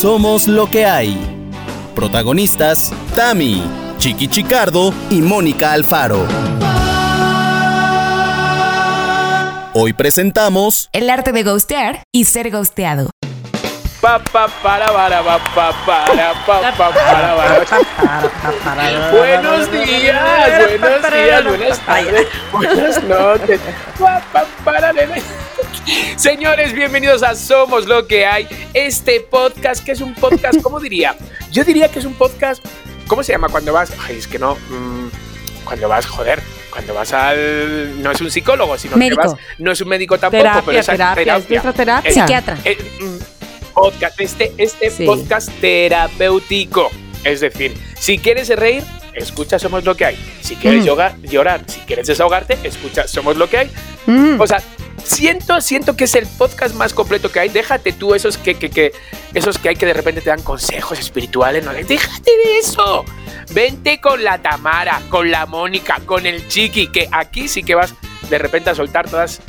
Somos lo que hay. Protagonistas, Tami, Chiqui Chicardo y Mónica Alfaro. Hoy presentamos El arte de ghostear y ser ghosteado. Pa, pa, para, para, pa, pa, para, pa, pa, para, para. Buenos días, buenos días, buenas tardes, buenas noches. Pa, pa, para, nene. Señores, bienvenidos a Somos lo que hay. Este podcast, que es un podcast, ¿cómo diría? Yo diría que es un podcast. ¿Cómo se llama cuando vas? Ay, es que no. mm, cuando vas, joder. Cuando vas al. No es un psicólogo, sino Médico. que vas. No es un médico tampoco, Terapia, pero es a- terapia, es terapia. Psiquiatra. eh, mm, podcast, este, este Sí. podcast terapéutico. Es decir, si quieres reír, escucha Somos lo que hay. Si quieres Mm. yoga- llorar, si quieres desahogarte, escucha Somos lo que hay. Mm. O sea, siento, siento que es el podcast más completo que hay. Déjate tú esos que, que, que- esos que hay que de repente te dan consejos espirituales. ¿no? Déjate de eso. Vente con la Tamara, con la Mónica, con el Chiqui, que aquí sí que vas de repente a soltar todas,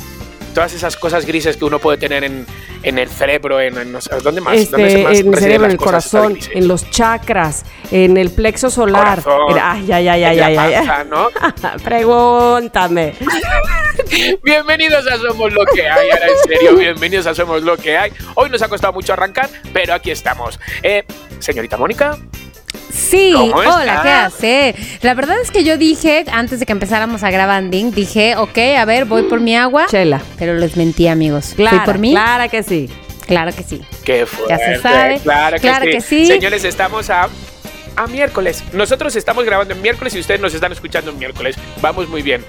todas esas cosas grises que uno puede tener en, en el cerebro, en, en ¿dónde más? ¿Dónde Este, se más en el cerebro, en el corazón, en los chakras, en el plexo solar. Corazón, En- ay, ay, ay, ay. Pregúntame. Bienvenidos a Somos lo que hay, ahora en serio, bienvenidos a Somos lo que hay. Hoy nos ha costado mucho arrancar, pero aquí estamos. Eh, señorita Mónica, Sí, ¿Cómo hola, estás? ¿qué hace? La verdad es que yo dije, antes de que empezáramos a grabar, dije, ok, a ver, voy por mi agua. Chela. Pero les mentí, amigos. Claro, ¿Fui por mí? Clara que sí. Claro que sí. qué fuerte. Ya se sabe. Claro que, Claro sí. que sí. Señores, estamos a, a miércoles. Nosotros estamos grabando en miércoles y ustedes nos están escuchando en miércoles. Vamos muy bien.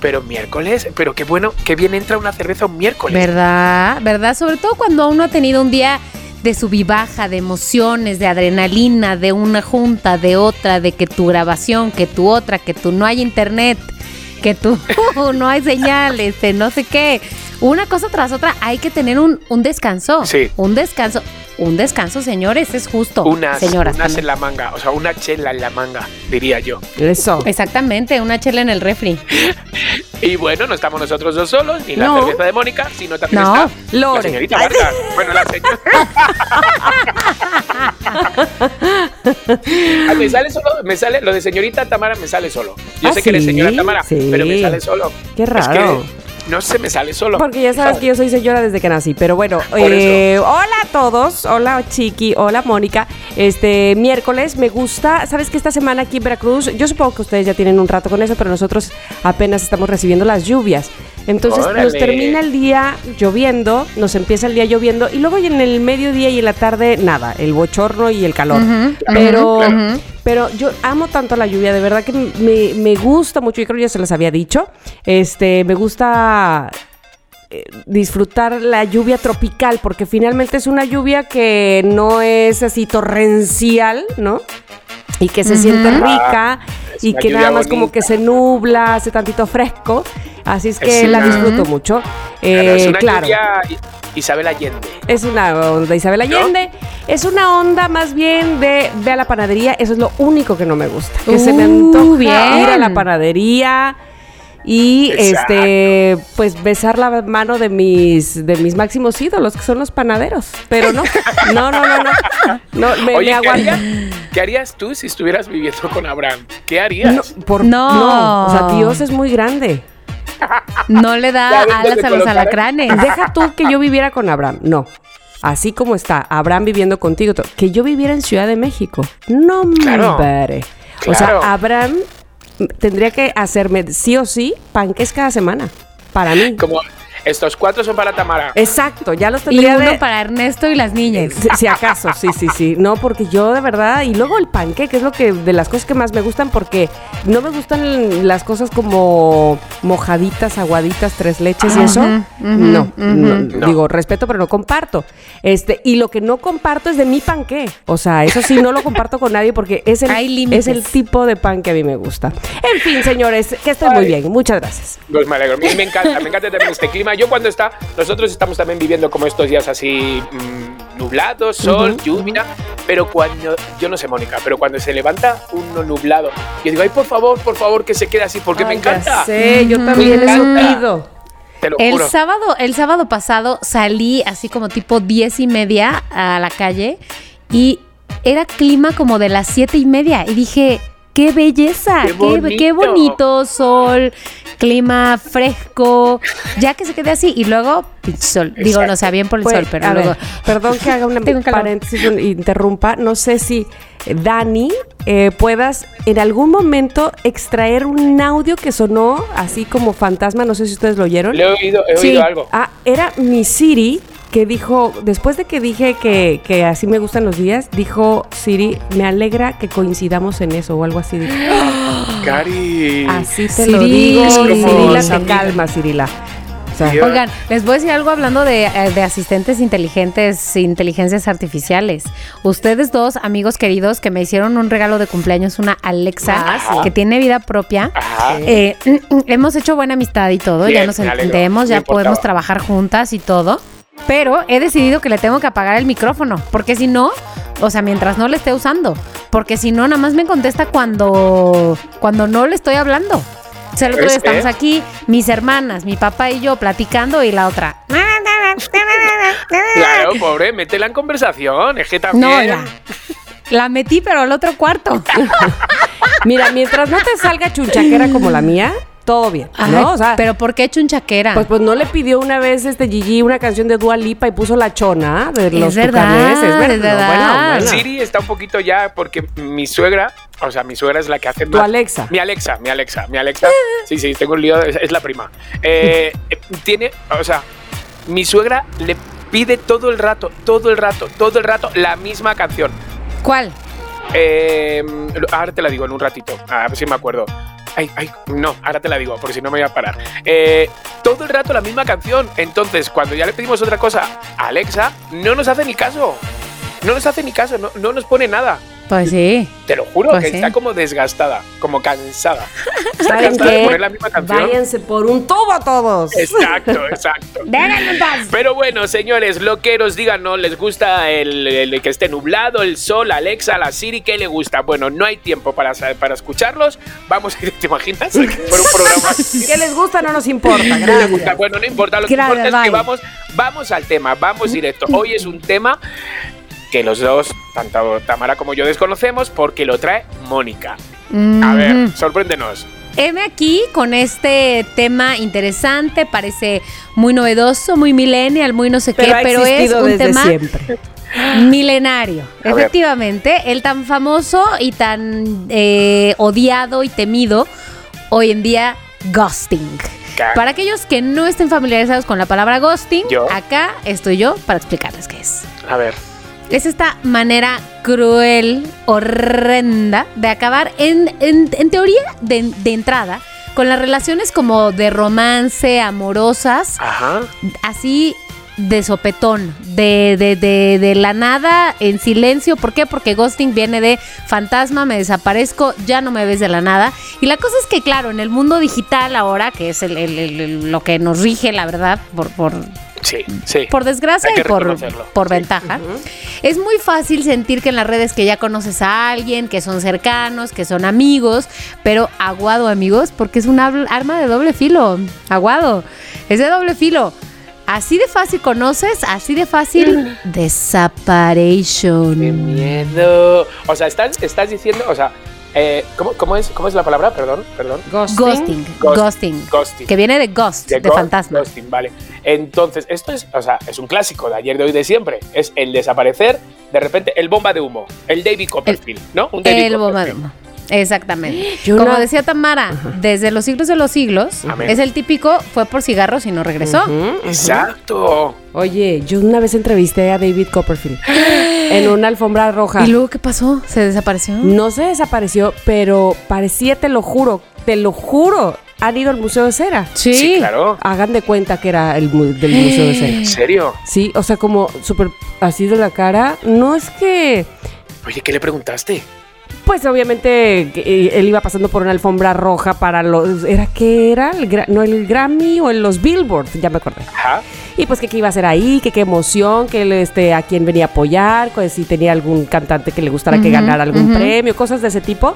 Pero miércoles, pero qué bueno, qué bien entra una cerveza un miércoles. ¿Verdad? ¿Verdad? Sobre todo cuando uno ha tenido un día de sub y baja, de emociones, de adrenalina, de una junta, de otra, de que tu grabación, que tu otra, que tú no hay internet, que tú no hay señales, de no sé qué. Una cosa tras otra, hay que tener un, un descanso. Sí. Un descanso. Un descanso, señores, es justo. unas, señoras. unas en la manga, o sea, una chela en la manga, diría yo. Eso. Exactamente, una chela en el refri. Y bueno, no estamos nosotros dos solos, ni la cerveza de Mónica, sino también No, está la Lore. señorita Ay. Vargas. Bueno, la señora. Ah, me sale solo, me sale, lo de señorita Tamara me sale solo. Yo ¿Ah, sé que eres señora Tamara, Sí. pero me sale solo. Qué Es raro. que no se me sale solo. Porque ya sabes que yo soy señora desde que nací. Pero bueno, eh, hola a todos. Hola Chiqui, hola Mónica. Este miércoles me gusta. Sabes que esta semana aquí en Veracruz, yo supongo que ustedes ya tienen un rato con eso, pero nosotros apenas estamos recibiendo las lluvias. Entonces nos termina el día lloviendo, nos empieza el día lloviendo y luego en el mediodía y en la tarde nada, el bochorno y el calor. Pero. Pero yo amo tanto la lluvia, de verdad que me, me gusta mucho, yo creo que ya se los había dicho. Este, me gusta eh, disfrutar la lluvia tropical, porque finalmente es una lluvia que no es así torrencial, ¿no? Y que se siente Ah, rica es y que nada más como que se nubla, hace tantito fresco. Así es que Es la disfruto mucho. Claro, es Eh, una claro. lluvia Isabel Allende. Es una onda Isabel Allende. Es una onda más bien de ve a la panadería. Eso es lo único que no me gusta. Que se me Uh, antoja bien. ir a la panadería y Exacto. este pues besar la mano de mis de mis máximos ídolos que son los panaderos. Pero no, no, no, no, no. No, me, Oye, me ¿qué, aguanto. harías, qué harías tú si estuvieras viviendo con Abraham? ¿Qué harías? No, por, No. no. O sea, Dios es muy grande. No le da alas a los alacranes. Deja tú que yo viviera con Abraham. No. Así como está Abraham viviendo contigo, que yo viviera en Ciudad de México. No, Claro. hombre. O Claro. sea, Abraham tendría que hacerme sí o sí panques cada semana. Para mí. Como estos cuatro son para Tamara. Exacto, ya los Y tendría uno de- para Ernesto y las niñas. si, si acaso, sí, sí, sí. No, porque yo de verdad. Y luego el panque, que es lo que de las cosas que más me gustan, porque no me gustan las cosas como mojaditas, aguaditas, tres leches y eso. No, ujú. no, No. Digo, respeto, pero no comparto. Este, y lo que no comparto es de mi panque. O sea, eso sí, no lo comparto con nadie porque es el, Hay límites. es el tipo de pan que a mí me gusta. En fin, señores, que estén muy bien. Muchas gracias. Pues me alegro. A mí me encanta, me encanta también este clima. Yo cuando está, nosotros estamos también viviendo como estos días así mm, nublados, sol, lluvia, pero cuando, yo no sé Mónica, pero cuando se levanta uno nublado, yo digo, ay, por favor, por favor, que se quede así, porque me Ay, encanta. sé, yo también eso pido. El juro. sábado, el sábado pasado salí así como tipo diez y media a la calle y era clima como de las siete y media y dije, qué belleza, Qué bonito. qué bonito sol, clima fresco, ya que se quede así y luego sol. Digo, Exacto. no sea bien por el Pues, sol, pero a luego ver, perdón que haga una paréntesis, un- interrumpa. No sé si eh, Dani eh, puedas en algún momento extraer un audio que sonó así como fantasma. No sé si ustedes lo oyeron. Le he oído, he Sí. oído algo. Ah, era mi Siri que dijo, después de que dije que, que así me gustan los días, dijo Siri, me alegra que coincidamos en eso o algo así. dijo. Cari. Así te Siri, lo digo, Cirila, te calma, Cirila. Oigan, les voy a decir algo hablando de, eh, de asistentes inteligentes, inteligencias artificiales. Ustedes dos, amigos queridos, que me hicieron un regalo de cumpleaños, una Alexa, Ah, sí. que tiene vida propia. Eh, hemos hecho buena amistad y todo, Bien, ya nos entendemos, ya podemos trabajar juntas y todo. Pero he decidido que le tengo que apagar el micrófono, porque si no, o sea, mientras no le esté usando, porque si no, nada más me contesta cuando, cuando no le estoy hablando. O sea, el otro día estamos aquí, mis hermanas, mi papá y yo platicando y la otra. Claro, pobre, métela en conversación. Es que también. No, ya. La metí, pero al otro cuarto. Mira, mientras no te salga chunchaquera como la mía, todo bien, Ay, ¿no? O sea, pero ¿por qué chunchaquera? pues, pues no le pidió una vez este Gigi una canción de Dua Lipa y puso la chona de los verdad. Es verdad, es verdad. Bueno, bueno. Siri está un poquito ya porque mi suegra, o sea, mi suegra es la que hace Tu más- Alexa. Mi Alexa, mi Alexa, mi Alexa. Sí, sí, tengo un lío, es, es la prima. Eh, eh, tiene, o sea, mi suegra le pide todo el rato, todo el rato, todo el rato la misma canción. ¿Cuál? Eh, ahora te la digo en un ratito, a ver si me acuerdo. Ay, ay, no, ahora te la digo, por si no me voy a parar. Eh, todo el rato la misma canción. Entonces, cuando ya le pedimos otra cosa a Alexa, no nos hace ni caso. No nos hace ni caso, no, no nos pone nada. Pues sí. Te lo juro, Pues que sí. está como desgastada, como cansada. Está ¿Saben cansada de qué? poner la misma canción. Váyanse por un tubo todos. Exacto, exacto. Déjenme en paz. Pero bueno, señores, loqueros, díganos, ¿les gusta el, el que esté nublado, el sol, Alexa, la Siri? ¿Qué le gusta? Bueno, no hay tiempo para, para escucharlos. Vamos, ¿te imaginas? Por un programa. ¿Qué les gusta? No nos importa. ¿Qué le Gracias. gusta? Bueno, no importa, lo que Gracias, importa es que vamos, vamos al tema, vamos directo. Hoy es un tema que los dos, tanto Tamara como yo, desconocemos porque lo trae Mónica. A ver, sorpréndenos. Heme aquí con este tema interesante, parece muy novedoso, muy millennial, muy no sé Pero qué, pero es existido un desde tema siempre. milenario. A ver. Efectivamente, el tan famoso y tan eh, odiado y temido hoy en día, ghosting. Para aquellos que no estén familiarizados con la palabra ghosting, Yo. acá estoy yo para explicarles qué es. A ver, Es esta manera cruel, horrenda, de acabar en, en- en teoría de, de entrada con las relaciones como de romance, amorosas, ajá. así de sopetón, de, de, de, de la nada, en silencio. ¿Por qué? Porque ghosting viene de fantasma, me desaparezco, ya no me ves de la nada. Y la cosa es que, claro, en el mundo digital ahora, que es el- el- el- el- lo que nos rige, la verdad, por, por, Sí, sí. por desgracia y por, por Sí. ventaja. Es muy fácil sentir que en las redes que ya conoces a alguien, que son cercanos, que son amigos, pero aguado amigos, porque es un arma de doble filo. Aguado. Es de doble filo. Así de fácil conoces, así de fácil Qué desaparation. miedo. O sea, estás, estás diciendo, o sea, eh, ¿cómo, cómo es, ¿cómo es la palabra? Perdón, perdón. Ghosting. Ghost- Ghosting. ghosting. Que viene de ghost, de, ghost- fantasma. ghosting, vale. Entonces, esto es, o sea, es un clásico de ayer, de hoy, de siempre. Es el desaparecer, de repente, el bomba de humo, el David Copperfield, ¿no? Un David El bomba de humo. Exactamente. Yo Como una- decía Tamara, desde los siglos de los siglos, Amén. es el típico, fue por cigarros y no regresó. Exacto. Oye, yo una vez entrevisté a David Copperfield en una alfombra roja. ¿Y luego qué pasó? ¿Se desapareció? No se desapareció, pero parecía, te lo juro, te lo juro, han ido al Museo de Cera. Sí. Sí, claro. Hagan de cuenta que era el mu- del Museo de Cera. ¿En serio? Sí, o sea, como súper así de la cara. No es que, Oye, ¿qué le preguntaste? Pues obviamente eh, él iba pasando por una alfombra roja para los... ¿Era qué era? El no, el Grammy o el- los Billboard, ya me acordé. Ajá. Y pues que qué iba a hacer ahí, que qué emoción, que él, este, a quién venía a apoyar, pues si tenía algún cantante que le gustara que ganara algún premio, cosas de ese tipo.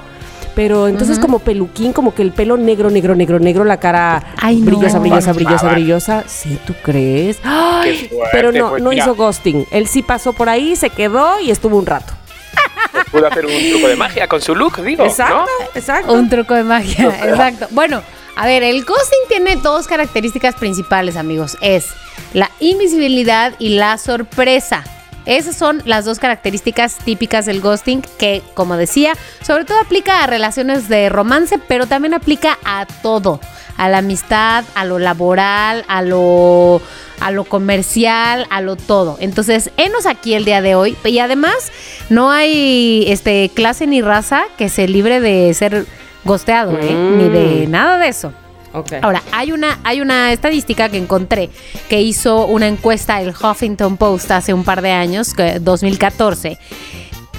pero entonces como peluquín, como que el pelo negro, negro, negro, negro, la cara Ay, no. brillosa, brillosa, brillosa, brillosa. Sí, ¿tú crees? Ay, fuerte, pero no, pues no mira. hizo ghosting. Él sí pasó por ahí, se quedó y estuvo un rato. Pudo hacer un truco de magia con su look, digo. Exacto, ¿no? exacto. Un truco de magia, exacto. Bueno, a ver, el ghosting tiene dos características principales, amigos. Es la invisibilidad y la sorpresa. Esas son las dos características típicas del ghosting que, como decía, sobre todo aplica a relaciones de romance, pero también aplica a todo, a la amistad, a lo laboral, a lo a lo comercial, a lo todo. Entonces, enos aquí el día de hoy y además no hay este clase ni raza que se libre de ser gosteado, ¿eh? Mm. ni de nada de eso. Ahora, hay una, hay una estadística que encontré que hizo una encuesta el Huffington Post hace un par de años, que- 2014.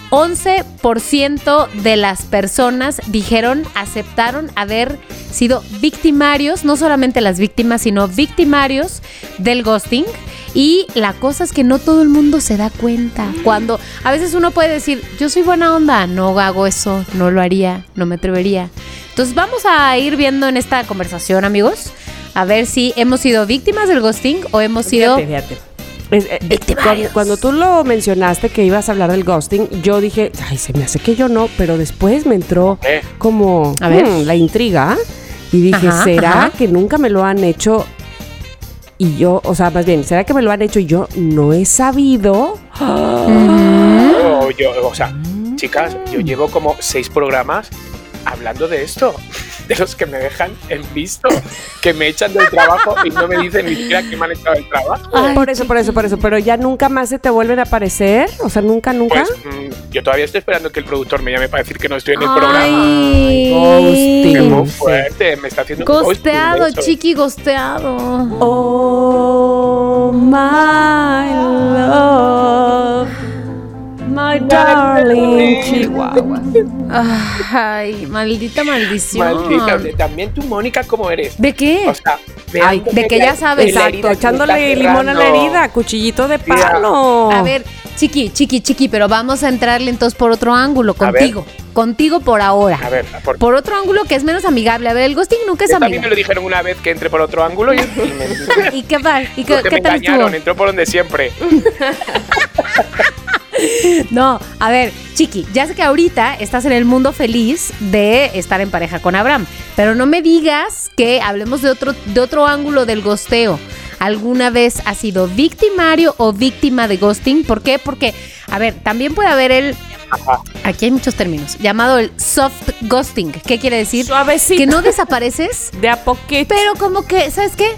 11% de las personas dijeron, aceptaron haber sido victimarios, no solamente las víctimas, sino victimarios del ghosting. Y la cosa es que no todo el mundo se da cuenta. Cuando a veces uno puede decir, yo soy buena onda, no hago eso, no lo haría, no me atrevería. Entonces vamos a ir viendo en esta conversación, amigos, a ver si hemos sido víctimas del ghosting o hemos sido... Fíjate, fíjate. Es, eh, cuando, cuando tú lo mencionaste que ibas a hablar del ghosting, yo dije, ay, se me hace que yo no, pero después me entró Eh. como A ver. hmm, la intriga y dije, Ajá, ¿será ajá. que nunca me lo han hecho? Y yo, o sea, más bien, ¿será que me lo han hecho y yo no he sabido? O yo, o sea, chicas, yo llevo como seis programas hablando de esto. De los que me dejan en visto, que me echan del trabajo y no me dicen ni siquiera que me han echado del trabajo. Ay, por eso, por eso, por eso, pero ya nunca más se te vuelven a aparecer, o sea, nunca, nunca. Pues mm, yo todavía estoy esperando que el productor me llame para decir que no estoy en el programa. Ay, ghosting. Es muy fuerte, me está haciendo un ghosting, Gosteado, chiqui, gosteado. Oh, my love, my darling Chihuahua. Ay, maldita maldición. Maldita, también tú, Mónica, ¿cómo eres? ¿De qué? O sea, Ay, de que ya sabes, Exacto, echándole limón a la herida, cuchillito de palo. A ver, chiqui, chiqui, chiqui, pero vamos a entrarle entonces por otro ángulo, contigo. Contigo por ahora. A ver, por, Por otro ángulo que es menos amigable. A ver, el ghosting nunca es Esto a mí me lo dijeron una vez que entré por otro ángulo y, y me, ¿Y qué tal? ¿Y qué, me tal engañaron, estuvo? entró por donde siempre. No, a ver, Chiqui, ya sé que ahorita estás en el mundo feliz de estar en pareja con Abraham, pero no me digas que hablemos de otro, de otro ángulo del gosteo. ¿Alguna vez has sido victimario o víctima de ghosting? ¿Por qué? Porque, a ver, también puede haber el, Ajá. aquí hay muchos términos, llamado el soft ghosting. ¿Qué quiere decir? Suavecito. Que no desapareces, De a poquito. pero como que, ¿sabes qué?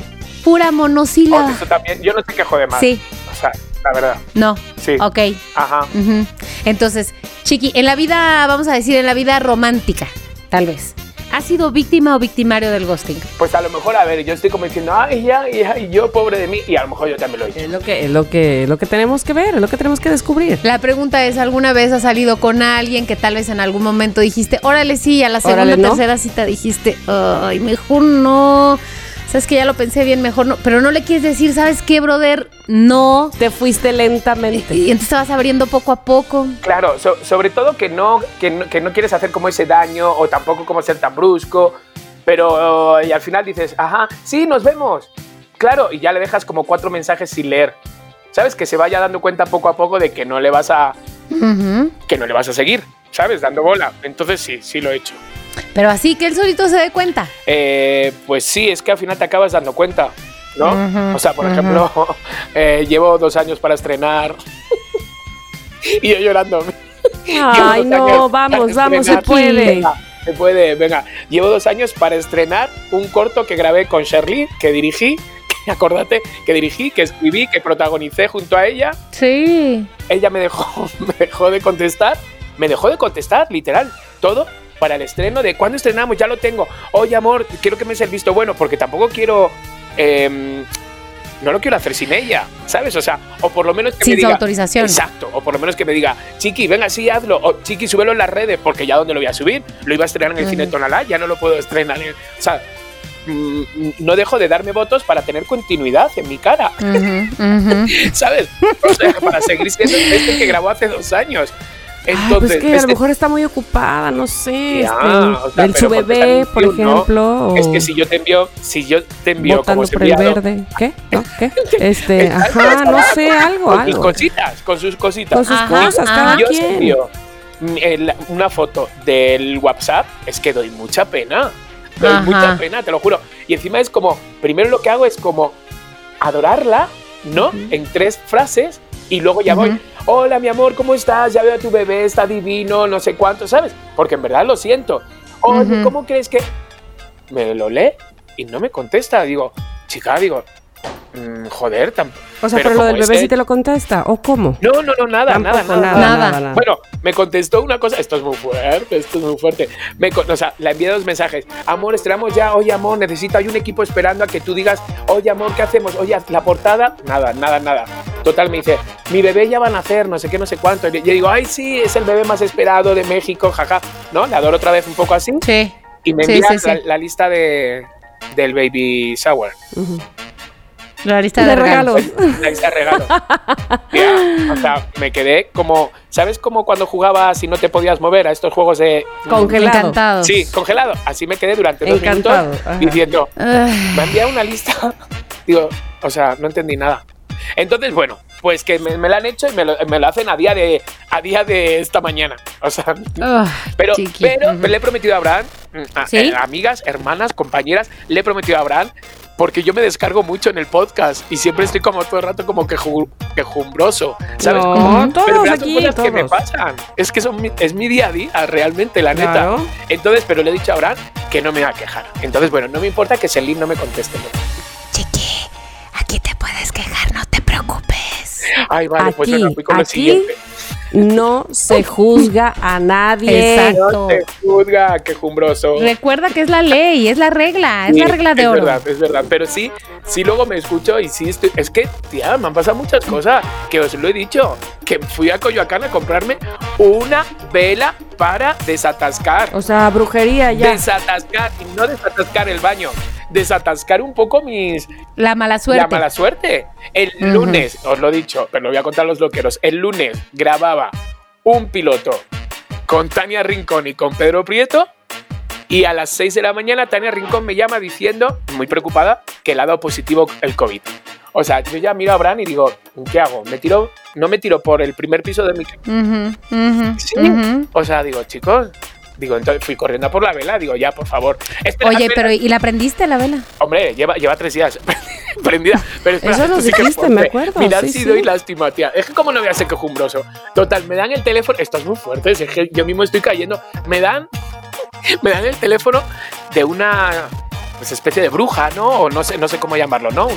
Pura Oh, monosílaba. eso también, yo no sé qué jode más. Sí, O sea, la verdad. no, Sí. ok. Ajá. Entonces, Chiqui, en la vida, vamos a decir, en la vida romántica, tal vez, ¿has sido víctima o victimario del ghosting? Pues a lo mejor, a ver, yo estoy como diciendo, ay, ya, ya, y yo, pobre de mí, y a lo mejor yo también lo he hecho. Es lo que, es lo que, lo que tenemos que ver, es lo que tenemos que descubrir. La pregunta es, ¿alguna vez has salido con alguien que tal vez en algún momento dijiste, órale sí, a la segunda, ¿no? tercera cita dijiste, ay, mejor no, sabes que ya lo pensé bien, mejor no, pero no le quieres decir, ¿sabes qué, brother? No. Te fuiste lentamente. Y entonces te vas abriendo poco a poco. Claro, so- sobre todo que no, que, no, que no quieres hacer como ese daño o tampoco como ser tan brusco, pero y al final dices, ajá, sí, nos vemos. Claro, y ya le dejas como cuatro mensajes sin leer. ¿Sabes? Que se vaya dando cuenta poco a poco de que no le vas a, que no le vas a seguir, ¿sabes? Dando bola. Entonces sí, sí lo he hecho. Pero así que él solito se dé cuenta. Eh, pues sí, es que al final te acabas dando cuenta, ¿no? O sea, por ejemplo, eh, llevo dos años para estrenar y yo llorando. Ay, no, vamos, vamos, se puede. Venga, se puede, venga. Llevo dos años para estrenar un corto que grabé con Shirley, que dirigí, que acordate, que dirigí, que escribí, que protagonicé junto a ella. Sí. Ella me dejó, me dejó de contestar, me dejó de contestar, literal, todo para el estreno de cuándo estrenamos, ya lo tengo. Oye, amor, quiero que me des el visto bueno, porque tampoco quiero. em, no lo quiero hacer sin ella, ¿sabes? O sea, o por lo menos que Sin me su diga. autorización. Exacto, o por lo menos que me diga, Chiqui, venga, sí, hazlo. O Chiqui, súbelo en las redes, porque ya dónde lo voy a subir. Lo iba a estrenar en el Ujú. cine Tonalá, ya no lo puedo estrenar. en- o sea, mm, no dejo de darme votos para tener continuidad en mi cara. ¿sabes? O sea, para seguir siendo este que grabó hace dos años. Ay, Entonces, pues que a lo mejor está muy ocupada, no sé. Ya, este, o sea, el su bebé, por no. ejemplo. es que si yo te envío, si yo te envío votando como por el verde. ¿Qué? ¿No? ¿Qué? Este, ajá, no sé, con- algo, con sus algo. cositas, con sus cositas. Con sus Ajá, cosas, ajá. cada yo os quien. envío mm, el- una foto del WhatsApp, es que doy mucha pena. Doy Ajá. mucha pena, te lo juro. Y encima es como, primero lo que hago es como adorarla, ¿no? En tres frases y luego ya voy. Hola, mi amor, ¿cómo estás? Ya veo a tu bebé, está divino, no sé cuánto, ¿sabes? Porque en verdad lo siento. Oye. ¿cómo crees que...? Me lo lee y no me contesta. Digo, chica, digo, mm, joder, tampoco. O sea, pero, lo como del bebé ese- sí te lo contesta, ¿o cómo? No, no, no, nada, nada, nada, nada, nada, nada. Bueno, me contestó una cosa, esto es muy fuerte, esto es muy fuerte. Me, o sea, le envié dos mensajes. Amor, estrenamos ya, oye, amor, necesito, hay un equipo esperando a que tú digas, oye, amor, ¿qué hacemos? Oye, la portada, nada, nada, nada. Total, me dice, mi bebé ya va a nacer, no sé qué, no sé cuánto. Y yo digo, ay, sí, es el bebé más esperado de México, jaja. ¿No? Le adoro otra vez un poco así. Sí. Y me Sí, envía sí, sí. La, la lista de, del baby shower. Ujú. La lista De de regalos. regalos. La lista de regalos. Tía, o sea, me quedé como, ¿sabes como cuando jugabas y no te podías mover a estos juegos de... Congelado. Encantados. Sí, congelado. Así me quedé durante dos Encantado, minutos ajá. diciendo, me enviado una lista. Digo, o sea, no entendí nada. Entonces, bueno, pues que me, me la han hecho y me lo, me lo hacen a día de a día de esta mañana. O sea, ay, pero, pero le he prometido a Abraham, mm, a- ¿Sí? eh, amigas, hermanas, compañeras, le he prometido a Abraham porque yo me descargo mucho en el podcast y siempre estoy como todo el rato como queju- quejumbroso, ¿sabes? No, Como- todos pero son aquí, cosas que me pasan. Es que son mi- es mi día a día, realmente, la neta. Claro. Entonces, pero le he dicho a Abraham que no me va a quejar. Entonces, bueno, no me importa que Selim no me conteste. Chiqui, aquí te puedes quejar, no te preocupes. Ay, vale, pues Aquí, venga, fui con lo aquí. siguiente. No se juzga a nadie. Exacto. No te juzga, quejumbroso. Recuerda que es la ley, es la regla, es Sí, la regla de es oro. verdad, es verdad. Pero sí, sí luego me escucho y sí estoy. Es que, tía, me han pasado muchas cosas. Que os lo he dicho. Que fui a Coyoacán a comprarme una vela para desatascar. O sea, brujería ya. Desatascar. Y no desatascar el baño. Desatascar un poco mis. La mala suerte. La mala suerte. El lunes, os lo he dicho, pero lo voy a contar a los loqueros. El lunes grababa un piloto con Tania Rincón y con Pedro Prieto. Y a las 6 de la mañana Tania Rincón me llama diciendo, muy preocupada, que le ha dado positivo el COVID. O sea, yo ya miro a Bran y digo, ¿qué hago? ¿Me tiro? ¿No me tiro por el primer piso de mi casa? Sí. O sea, digo, chicos, digo, entonces fui corriendo a por la vela, digo, ya, por favor. Espera, Oye, espera. pero ¿y la prendiste la vela? Hombre, lleva, lleva tres días prendida. Pero espera, Eso lo sí dijiste, me acuerdo, Mirad sí, si sí. doy lástima, tía. Es que como no voy a ser quejumbroso. Total, me dan el teléfono. Esto es muy fuerte, es que yo mismo estoy cayendo. Me dan, me dan el teléfono de una pues, especie de bruja, ¿no? O no sé, no sé cómo llamarlo, ¿no?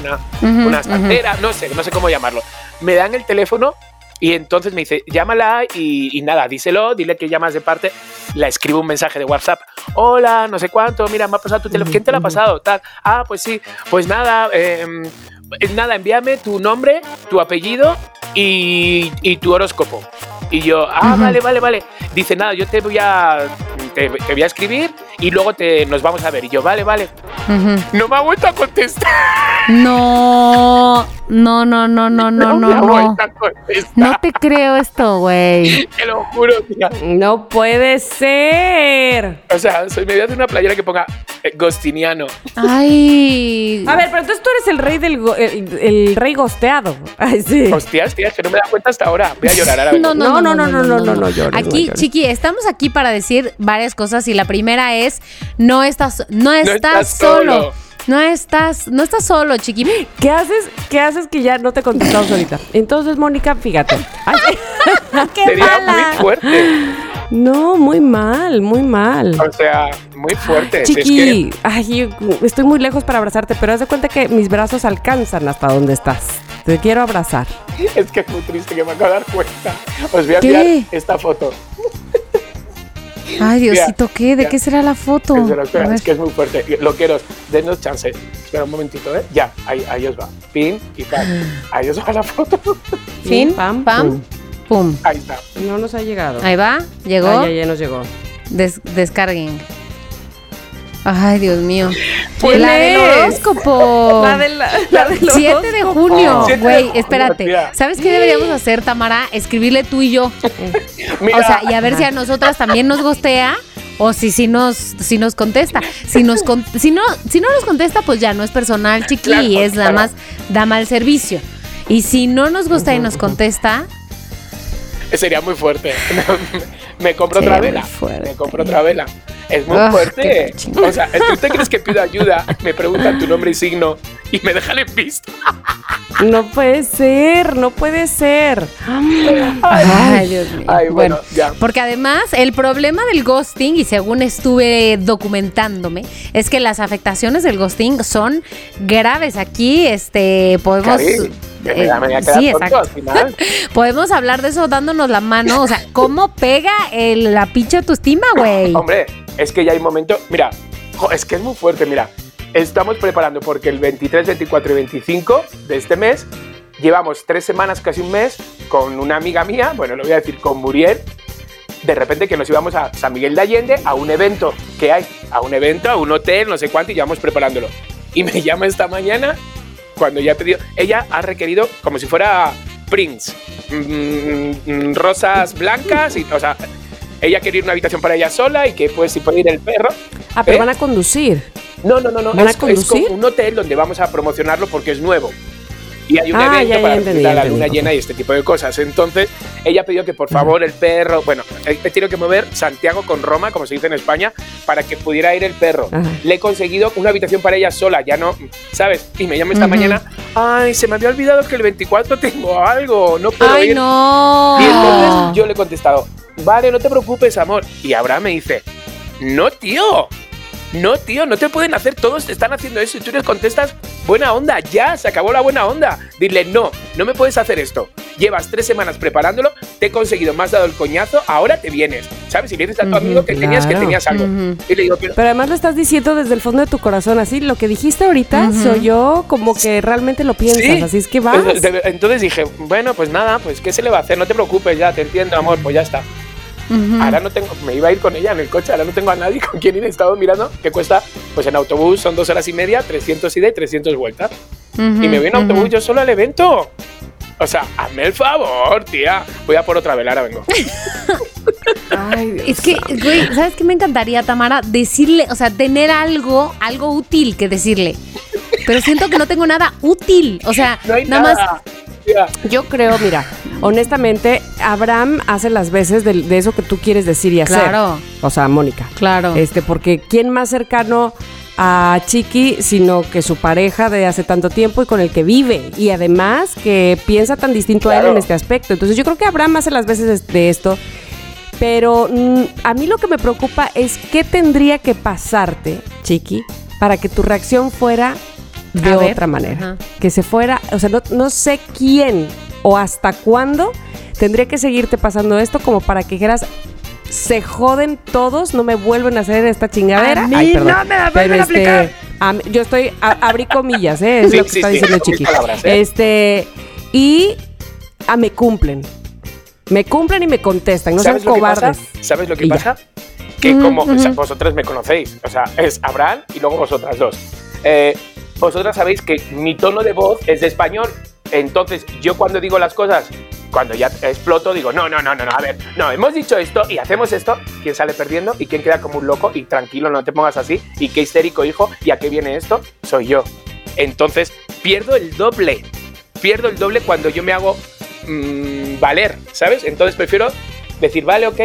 Una, santera, no sé, no sé cómo llamarlo. Me dan el teléfono y entonces me dice, llámala y, y nada, díselo, dile que llamas de parte. La escribo un mensaje de WhatsApp. Hola, no sé cuánto, mira, me ha pasado tu teléfono. ¿Quién te lo ha pasado? Tal. Ah, pues sí, pues nada, eh, nada, envíame tu nombre, tu apellido y, y tu horóscopo. Y yo, ah, vale, vale, vale. Dice, nada, yo te voy a, te, te voy a escribir y luego te, nos vamos a ver. Y yo, vale, vale. No me ha vuelto a contestar. No, no, no, no, no, no, no, no. No te creo esto, güey. Te lo juro, tía. No puede ser. O sea, soy medio de una playera que ponga eh, Gostiniano. Ay. A ver, pero entonces tú eres el rey del go- el, el rey gosteado. Ay, sí. Hostias, tía, es que no me da cuenta hasta ahora. Voy a llorar ahora. No, no, no, no, no, no, no, no llores, no Aquí, llores. Chiqui, estamos aquí para decir varias cosas y la primera es no estás, no estás, estás solo. solo. No estás, no estás solo, Chiqui. ¿Qué haces? ¿Qué haces que ya no te contestamos ahorita? Entonces, Mónica, fíjate. Ay, ¡Qué Sería mala! muy fuerte. no, muy mal, muy mal. O sea, muy fuerte. Si es Chiqui, ay, yo estoy muy lejos para abrazarte, pero haz de cuenta que mis brazos alcanzan hasta donde estás. Te quiero abrazar. es que es muy triste que me acabo de dar cuenta. Os voy a ¿Qué? enviar esta foto. Ay, Diosito, Mira, ¿qué? ¿De mira. qué será la foto? Espera, A espera, es que es muy fuerte. Lo quiero. Denos chance. Espera un momentito, ¿eh? Ya, ahí, ahí os va. Pin y pam. Ahí os va la foto. Fin, Pam, pam, pum. pum. Ahí está. No nos ha llegado. Ahí va, llegó. Ah, ya, ya nos llegó. Des- descarguen. Ay, Dios mío. ¿Quién la del horóscopo. La, de la, la del 7 de junio. Güey, espérate. ¿Sabes qué deberíamos hacer, Tamara? Escribirle tú y yo. Mira, O sea, y a ver si a nosotras también nos gostea o si, si, nos, si nos contesta. Si, nos con- si, no, si no nos contesta, pues ya no es personal, chiqui, Claro, y es nada claro. más da mal servicio. Y si no nos gusta y nos contesta, sería muy fuerte. me compro Sería otra vela. Me compro otra vela. Es muy Ah, fuerte. O sea, que usted crees que pido ayuda, me preguntan tu nombre y signo y me dejan en visto. No puede ser, no puede ser. ay, Dios mío. Ay, bueno, ya. Porque además el problema del ghosting, y según estuve documentándome, es que las afectaciones del ghosting son graves. Aquí este podemos... Que me, eh, me voy a quedar sí, exacto. al final. Podemos hablar de eso dándonos la mano. O sea, ¿cómo pega el- la pinche autoestima, güey? Hombre, es que ya hay momento. Mira, jo, es que es muy fuerte. Mira, estamos preparando porque el 23, 24 y 25 de este mes llevamos tres semanas, casi un mes, con una amiga mía, bueno, lo voy a decir, con Muriel. De repente que nos íbamos a San Miguel de Allende a un evento que hay, a un evento, a un hotel, no sé cuánto, y llevamos preparándolo. Y me llama esta mañana cuando ya he pedido. Ella ha requerido como si fuera Prince, mm, mm, rosas blancas, y, o sea, ella quería ir a una habitación para ella sola y que pues si puede ir el perro. Ah, pero ¿Eh? van a conducir. No, no, no, no. ¿Van a es, es como un hotel donde vamos a promocionarlo porque es nuevo. Y hay un Ah, evento ya, ya para entendí, la luna entendí, llena y este tipo de cosas. Entonces, ella pidió que por favor el perro, bueno, he, tenido que mover Santiago con Roma, como se dice en España, para que pudiera ir el perro. Ajá. Le he conseguido una habitación para ella sola, ya no, ¿sabes? Y me llama esta mañana, ay, se me había olvidado que el 24 tengo algo, no puedo Ay, ir. no. Y entonces yo le he contestado, vale, no te preocupes, amor. Y Abraham me dice, no, tío. No, tío, no te pueden hacer, todos te están haciendo eso y tú les contestas, buena onda, ya, se acabó la buena onda. Dile, no, no me puedes hacer esto. Llevas tres semanas preparándolo, te he conseguido, me has dado el coñazo, ahora te vienes. ¿Sabes? Y le dices a tu amigo que tenías que tenías algo. Ujú. Y le digo, pero, Pero además lo estás diciendo desde el fondo de tu corazón, así. Lo que dijiste ahorita Ujú. se oyó como que realmente lo piensas, Sí. así es que vas. Entonces dije, bueno, pues nada, pues ¿qué se le va a hacer? No te preocupes, ya, te entiendo, amor, pues ya está. Ujú. Ahora no tengo, me iba a ir con ella en el coche, ahora no tengo a nadie con quien ir, he estado mirando, que cuesta, pues en autobús son dos horas y media, 300 ida y 300 vuelta. Ujú, Y me voy en autobús ujú. yo solo al evento. O sea, hazme el favor, tía. Voy a por otra vela, ahora vengo. Ay. Es que, güey, ¿sabes qué me encantaría, Tamara? Decirle, o sea, tener algo, algo útil que decirle. Pero siento que no tengo nada útil. O sea, No hay nada, nada. más. Tía, Yo creo, mira, honestamente, Abraham hace las veces de, de eso que tú quieres decir y hacer. Claro. O sea, Mónica. Claro. Este, porque ¿quién más cercano a Chiqui sino que su pareja de hace tanto tiempo y con el que vive? Y además que piensa tan distinto a él en este aspecto. Entonces yo creo que Abraham hace las veces de esto. Pero mm, a mí lo que me preocupa es qué tendría que pasarte, Chiqui, para que tu reacción fuera de A ver, otra manera. ajá. Que se fuera, o sea, no, no sé quién o hasta cuándo tendría que seguirte pasando esto como para que dijeras, se joden todos, no me vuelven a hacer esta chingadera. A mí Ay, perdón. no me la vuelven a aplicar. a yo estoy, a- abrí comillas, ¿eh? Es Sí, lo que sí, está sí, diciendo Chiqui. palabras, ¿eh? Este, y a me cumplen. Me cumplen y me contestan, no sean ¿Sabes lo que cobardes. pasa? ¿Sabes lo que Y ya. pasa? Que Ujú, como o sea, ujú. vosotras me conocéis, o sea, es Abraham y luego vosotras dos. Eh, vosotras sabéis que mi tono de voz es de español, entonces yo cuando digo las cosas, cuando ya exploto, digo, no, no, no, no, no, a ver, no, hemos dicho esto y hacemos esto, ¿quién sale perdiendo y quién queda como un loco? Y tranquilo, no te pongas así, y qué histérico, hijo, ¿y a qué viene esto? Soy yo. Entonces, pierdo el doble, pierdo el doble cuando yo me hago mm, valer, ¿sabes? Entonces prefiero decir, vale, ok,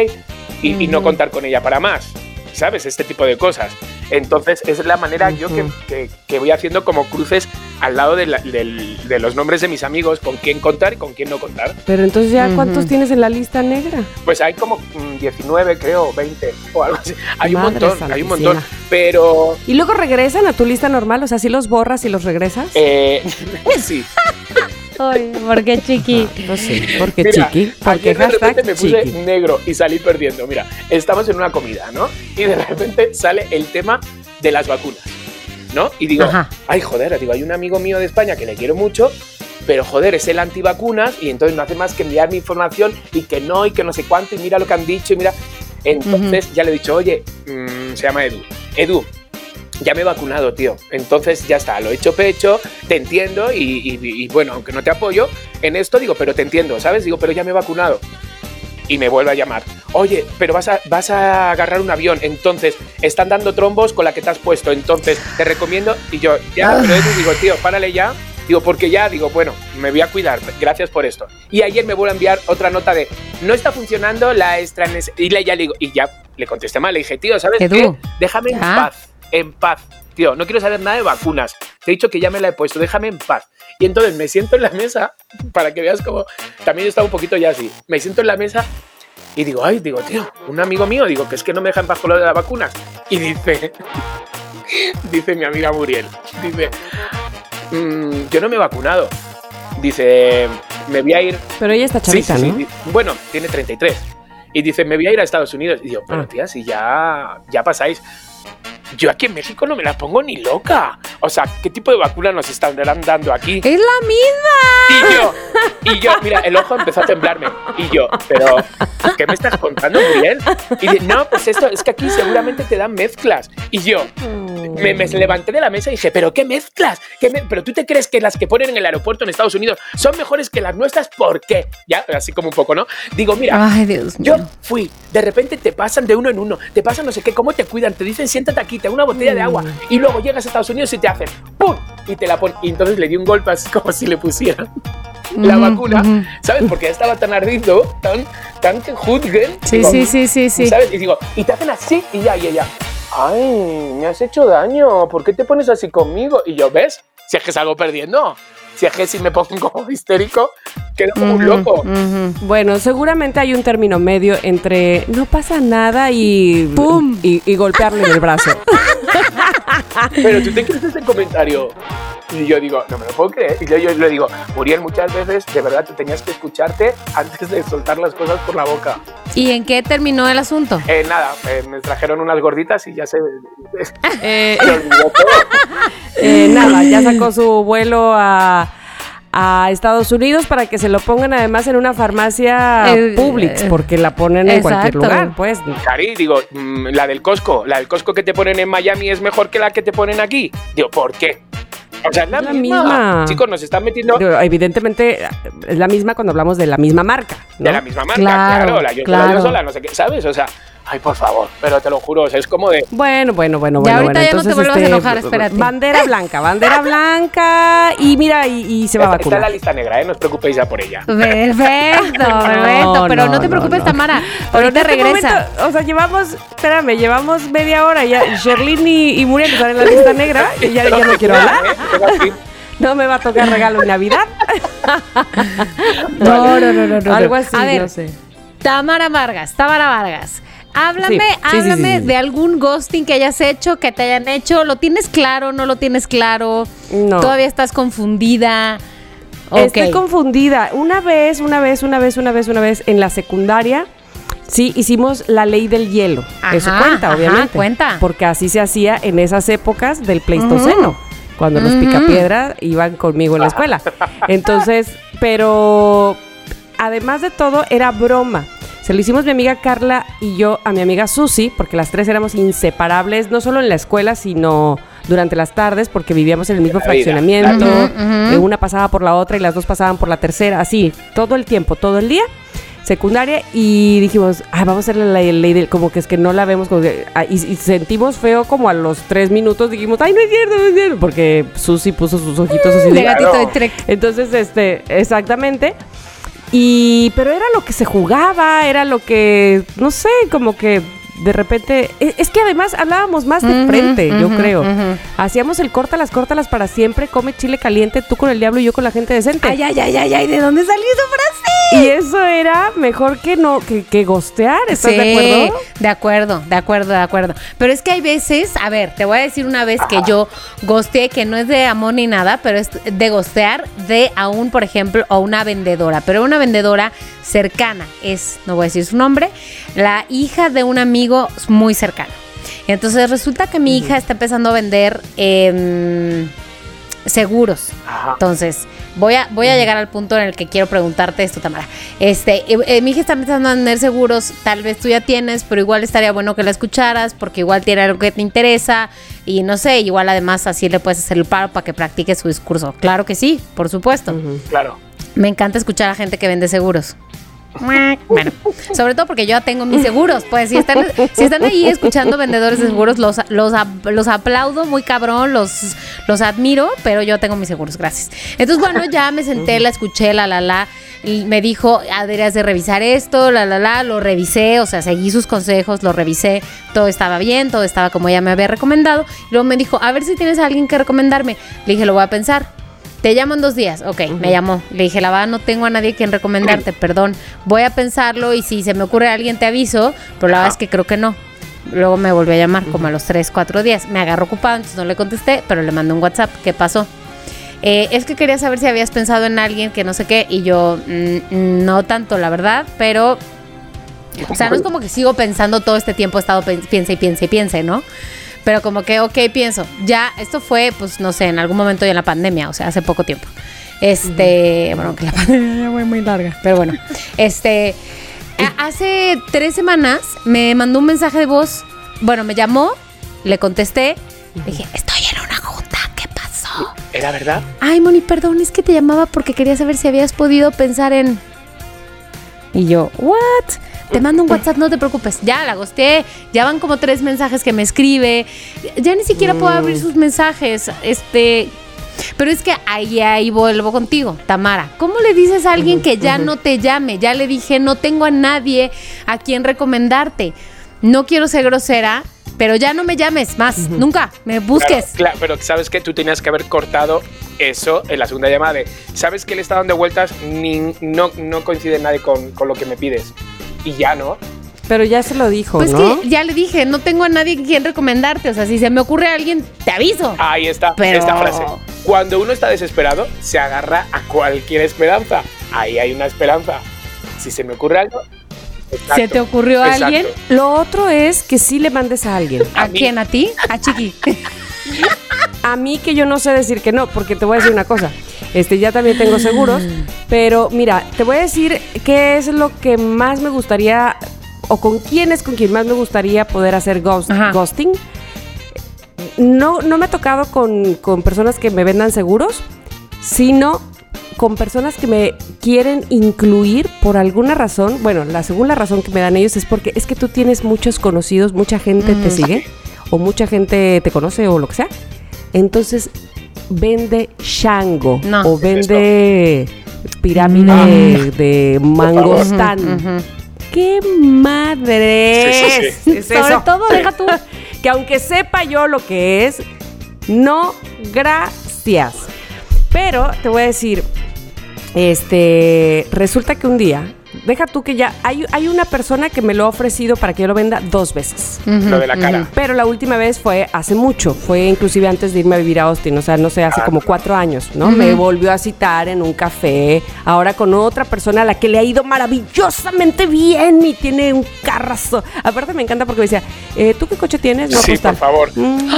y, y no contar con ella para más, ¿sabes? Este tipo de cosas. Entonces, es la manera yo que- que voy haciendo como cruces al lado de, la- del- de los nombres de mis amigos, con quién contar y con quién no contar. Pero entonces ya, ¿cuántos tienes en la lista negra? Pues hay como mm, 19, creo, 20 o algo así. Hay un montón, hay un montón. Pero, ¿Y luego regresan a tu lista normal? O sea, si los borras y los regresas? eh, sí. Ay, ¿por qué, chiqui? No sé, porque Mira, chiqui, porque de repente me puse chiqui. negro y salí perdiendo. Mira, estamos en una comida, ¿no? Y de repente sale el tema de las vacunas, ¿no? Y digo, Ajá. ay, joder, digo, hay un amigo mío de España que le quiero mucho, pero joder, es el antivacunas y entonces no hace más que enviarme información y que no, y que no sé cuánto, y mira lo que han dicho, y mira. Entonces ya le he dicho, oye, mm, se llama Edu, Edu, ya me he vacunado, tío. Entonces ya está, lo he hecho pecho, te entiendo y, y- y, bueno, aunque no te apoyo en esto, digo, pero te entiendo, ¿sabes? Digo, pero ya me he vacunado. Y me vuelve a llamar. Oye, pero vas a, vas a agarrar un avión, entonces están dando trombos con la que te has puesto, entonces te recomiendo. Y yo, ya, pero eso digo, tío, párale ya. Digo, porque ya, digo, bueno, me voy a cuidar, gracias por esto. Y ayer me vuelve a enviar otra nota de, no está funcionando la extra... Y le, ya le digo, y ya le contesté mal, le dije, tío, ¿sabes qué? Déjame en paz, en paz. Tío, no quiero saber nada de vacunas. Te he dicho que ya me la he puesto, déjame en paz. Y entonces me siento en la mesa, para que veas como... También estaba un poquito ya así. Me siento en la mesa y digo, ay, digo, tío, un amigo mío, digo, que es que no me deja en paz con lo de las vacunas. Y dice, dice mi amiga Muriel, dice, "Mm, yo no me he vacunado. Dice, me voy a ir Pero ella está Sí, chavita, sí, sí, ¿no? di- Bueno, tiene 33. Y dice, me voy a ir a Estados Unidos. Y digo, pero Ah. tía, si ya, ya pasáis. Yo aquí en México no me la pongo ni loca. O sea, ¿qué tipo de vacuna nos están dando aquí? Es la misma. Y yo, y yo, mira, el ojo empezó a temblarme. Y yo, pero, ¿qué me estás contando, Muriel? Y dice, no, pues esto, es que aquí seguramente te dan mezclas. Y yo, me, me levanté de la mesa y dije, ¿pero qué mezclas? ¿Qué me- ¿Pero tú te crees que las que ponen en el aeropuerto en Estados Unidos son mejores que las nuestras? ¿Por qué? Ya, así como un poco, ¿no? Digo, mira, Ay, Dios mío. yo fui, de repente te pasan de uno en uno, te pasan no sé qué, cómo te cuidan, te dicen siéntate aquí, dan una botella de agua y luego llegas a Estados Unidos y te hacen ¡pum! y te la ponen. Y entonces le di un golpe así como si le pusieran la vacuna. ¿sabes? Porque ya estaba tan ardido, tan, tan que juzguen. Sí, sí, sí, sí, sí. ¿Sabes? Y digo, y te hacen así y ya, y ella, ay, me has hecho daño, ¿por qué te pones así conmigo? Y yo, ¿ves? Si es que salgo perdiendo. Si es que si me pongo histérico, quedo como un loco. Bueno, seguramente hay un término medio entre no pasa nada y ¡Pum! y, y golpearle en el brazo. Pero tú te crees ese comentario. Y yo digo, no me lo puedo creer. Y yo, yo le digo, Muriel, muchas veces de verdad tú tenías que escucharte antes de soltar las cosas por la boca. ¿Y en qué terminó el asunto? Eh, nada, eh, me trajeron unas gorditas y ya se, Eh, se olvidó todo. eh, nada, ya sacó su vuelo a, a Estados Unidos para que se lo pongan además en una farmacia Eh, Publix, porque la ponen en cualquier exacto. lugar, pues. Cari, digo, mm, la del Costco, la del Costco que te ponen en Miami es mejor que la que te ponen aquí. Digo, ¿por qué? O sea, es la, la misma. misma. Chicos, nos están metiendo Digo, Evidentemente es la misma cuando hablamos de la misma marca, ¿no? de la misma marca, Claro, claro, la yo claro. yo sola, no sé qué, ¿sabes? O sea, ay, por favor, pero te lo juro, o sea, es como de, Bueno, bueno, bueno, Ya bueno. ahorita bueno. ya no te vuelvas a este, enojar, espérate. Bandera blanca, bandera blanca y mira, y, y se va a está, está en la vacunar. lista negra, ¿eh? No os preocupéis ya por ella. Perfecto, perfecto. Pero no, te preocupes, no. Tamara. Ahorita este regresa. momento, o sea, llevamos, espérame, llevamos media hora ya. Sherlyn y, y Muriel están en la lista negra y ya, ya no quiero hablar. ¿Eh? No me va a tocar regalo en Navidad. No, no, no, no, no. Algo así, A ver, no sé. Tamara Vargas, Tamara Vargas. Háblame, Sí, háblame sí, sí. de algún ghosting que hayas hecho, que te hayan hecho. ¿Lo tienes claro? ¿No lo tienes claro? No. ¿Todavía estás confundida? Estoy confundida. Una vez, una vez, una vez, una vez, una vez en la secundaria. Sí, hicimos la ley del hielo. Eso Ajá, cuenta, ajá, obviamente. cuenta. Porque así se hacía en esas épocas del Pleistoceno, cuando los Ujú. picapiedra iban conmigo en la escuela. Entonces, pero además de todo, era broma. Se lo hicimos mi amiga Carla y yo a mi amiga Susi, porque las tres éramos inseparables, no solo en la escuela, sino durante las tardes, porque vivíamos en el mismo fraccionamiento. Una pasaba por la otra y las dos pasaban por la tercera, así, todo el tiempo, todo el día. Secundaria y dijimos, ah, vamos a hacerle la ley del, como que es que no la vemos, como que- ah, y, y sentimos feo como a los tres minutos, dijimos, ay, no es cierto, no es cierto, porque Susi puso sus ojitos así De de, gatito de. Trek. entonces, este, exactamente. Y, pero era lo que se jugaba, era lo que, no sé, como que de repente, e- es que además hablábamos más de frente, yo creo. ujú. Hacíamos el córtalas, córtalas para siempre, come chile caliente, tú con el diablo y yo con la gente decente. Ay, ay, ay, ay, ay, ¿de dónde salió esa frase? Y eso era mejor que no, que, que gostear, ¿estás Sí, de acuerdo? De acuerdo, de acuerdo, de acuerdo. Pero es que hay veces, a ver, te voy a decir una vez que yo gosteé, que no es de amor ni nada, pero es de gostear de a un, por ejemplo, a una vendedora, pero una vendedora cercana, es, no voy a decir su nombre, la hija de un amigo muy cercano. Entonces resulta que mi hija está empezando a vender em, seguros. Ajá. Entonces, voy a, voy a llegar al punto en el que quiero preguntarte esto, Tamara. Este, eh, eh, mi hija está empezando a tener seguros, tal vez tú ya tienes, pero igual estaría bueno que la escucharas, porque igual tiene algo que te interesa, y no sé, igual además así le puedes hacer el paro para que practique su discurso. Claro que sí, por supuesto. Claro. Me encanta escuchar a gente que vende seguros. Bueno, sobre todo porque yo tengo mis seguros. Pues si están, si están ahí escuchando vendedores de seguros, los, los, los aplaudo muy cabrón, los, los admiro, pero yo tengo mis seguros, gracias. Entonces, bueno, ya me senté, la escuché, la, la, la. me dijo, "Ah, deberías de revisar esto, la, la, la. Lo revisé, o sea, seguí sus consejos, lo revisé. Todo estaba bien, todo estaba como ella me había recomendado. Y luego me dijo, a ver si tienes alguien que recomendarme. Le dije, lo voy a pensar. Te llamo en dos días. Ok, me llamó. Le dije, la verdad no tengo a nadie quien recomendarte, perdón. Voy a pensarlo y si se me ocurre alguien te aviso, pero la verdad es que creo que no. Luego me volvió a llamar como a los tres, cuatro días. Me agarró ocupado, entonces no le contesté, pero le mandé un WhatsApp. ¿Qué pasó? Eh, es que quería saber si habías pensado en alguien que no sé qué. Y yo, mm, no tanto, la verdad, pero... O sea, no es como que sigo pensando todo este tiempo, he estado piense y piense y piense, ¿no? Pero como que, ok, pienso, ya, esto fue, pues, no sé, en algún momento ya en la pandemia, o sea, hace poco tiempo. Este, bueno, que la pandemia ya fue muy larga, pero bueno, este, hace tres semanas me mandó un mensaje de voz, bueno, me llamó, le contesté, le dije, estoy en una junta, ¿qué pasó? ¿Era verdad? Ay, Moni, perdón, es que te llamaba porque quería saber si habías podido pensar en... Y yo, ¿what? Te mando un WhatsApp, no te preocupes. Ya la gosteé, ya van como tres mensajes que me escribe. Ya ni siquiera puedo abrir sus mensajes. Este. Pero es que ahí, ahí vuelvo contigo, Tamara. ¿Cómo le dices a alguien que ya no te llame? Ya le dije, no tengo a nadie a quien recomendarte. No quiero ser grosera, pero ya no me llames más, nunca, me busques. Claro, claro, pero sabes que tú tenías que haber cortado eso en la segunda llamada de, sabes que le está dando vueltas, ni, no, no coincide nadie con, con lo que me pides. Y ya, ¿no? Pero ya se lo dijo, Pues ¿no? que ya le dije, no tengo a nadie quien recomendarte. O sea, si se me ocurre alguien, te aviso. Ahí está, Pero- esta frase. Cuando uno está desesperado, se agarra a cualquier esperanza. Ahí hay una esperanza. Si se me ocurre algo... ¿Se exacto, te ocurrió a exacto. alguien? Lo otro es que sí le mandes a alguien. ¿A, quién? ¿A ti? ¿A Chiqui? A mí que yo no sé decir que no, porque te voy a decir una cosa. Este, ya también tengo seguros, pero mira, te voy a decir qué es lo que más me gustaría o con quién es con quien más me gustaría poder hacer ghost- ghosting. No, no me ha tocado con, con personas que me vendan seguros, sino con personas que me quieren incluir por alguna razón. Bueno, la segunda razón que me dan ellos es porque es que tú tienes muchos conocidos, mucha gente te sigue, o mucha gente te conoce o lo que sea. Entonces, vende Shango No. o ¿Qué es vende pirámide de mangostán. ¡Qué madre! Sí, sí, sí. es Sobre eso? todo, deja tú. que aunque sepa yo lo que es, no, gracias. Pero te voy a decir, este, resulta que un día, deja tú que ya, hay, hay una persona que me lo ha ofrecido para que yo lo venda dos veces. Lo de la cara. Pero la última vez fue hace mucho, fue inclusive antes de irme a vivir a Austin, o sea, no sé, hace como cuatro años, ¿no? Me volvió a citar en un café, ahora con otra persona a la que le ha ido maravillosamente bien y tiene un carrazo. Aparte me encanta porque me decía, eh, ¿tú qué coche tienes? No, Sí, pues tal. por favor. Mm,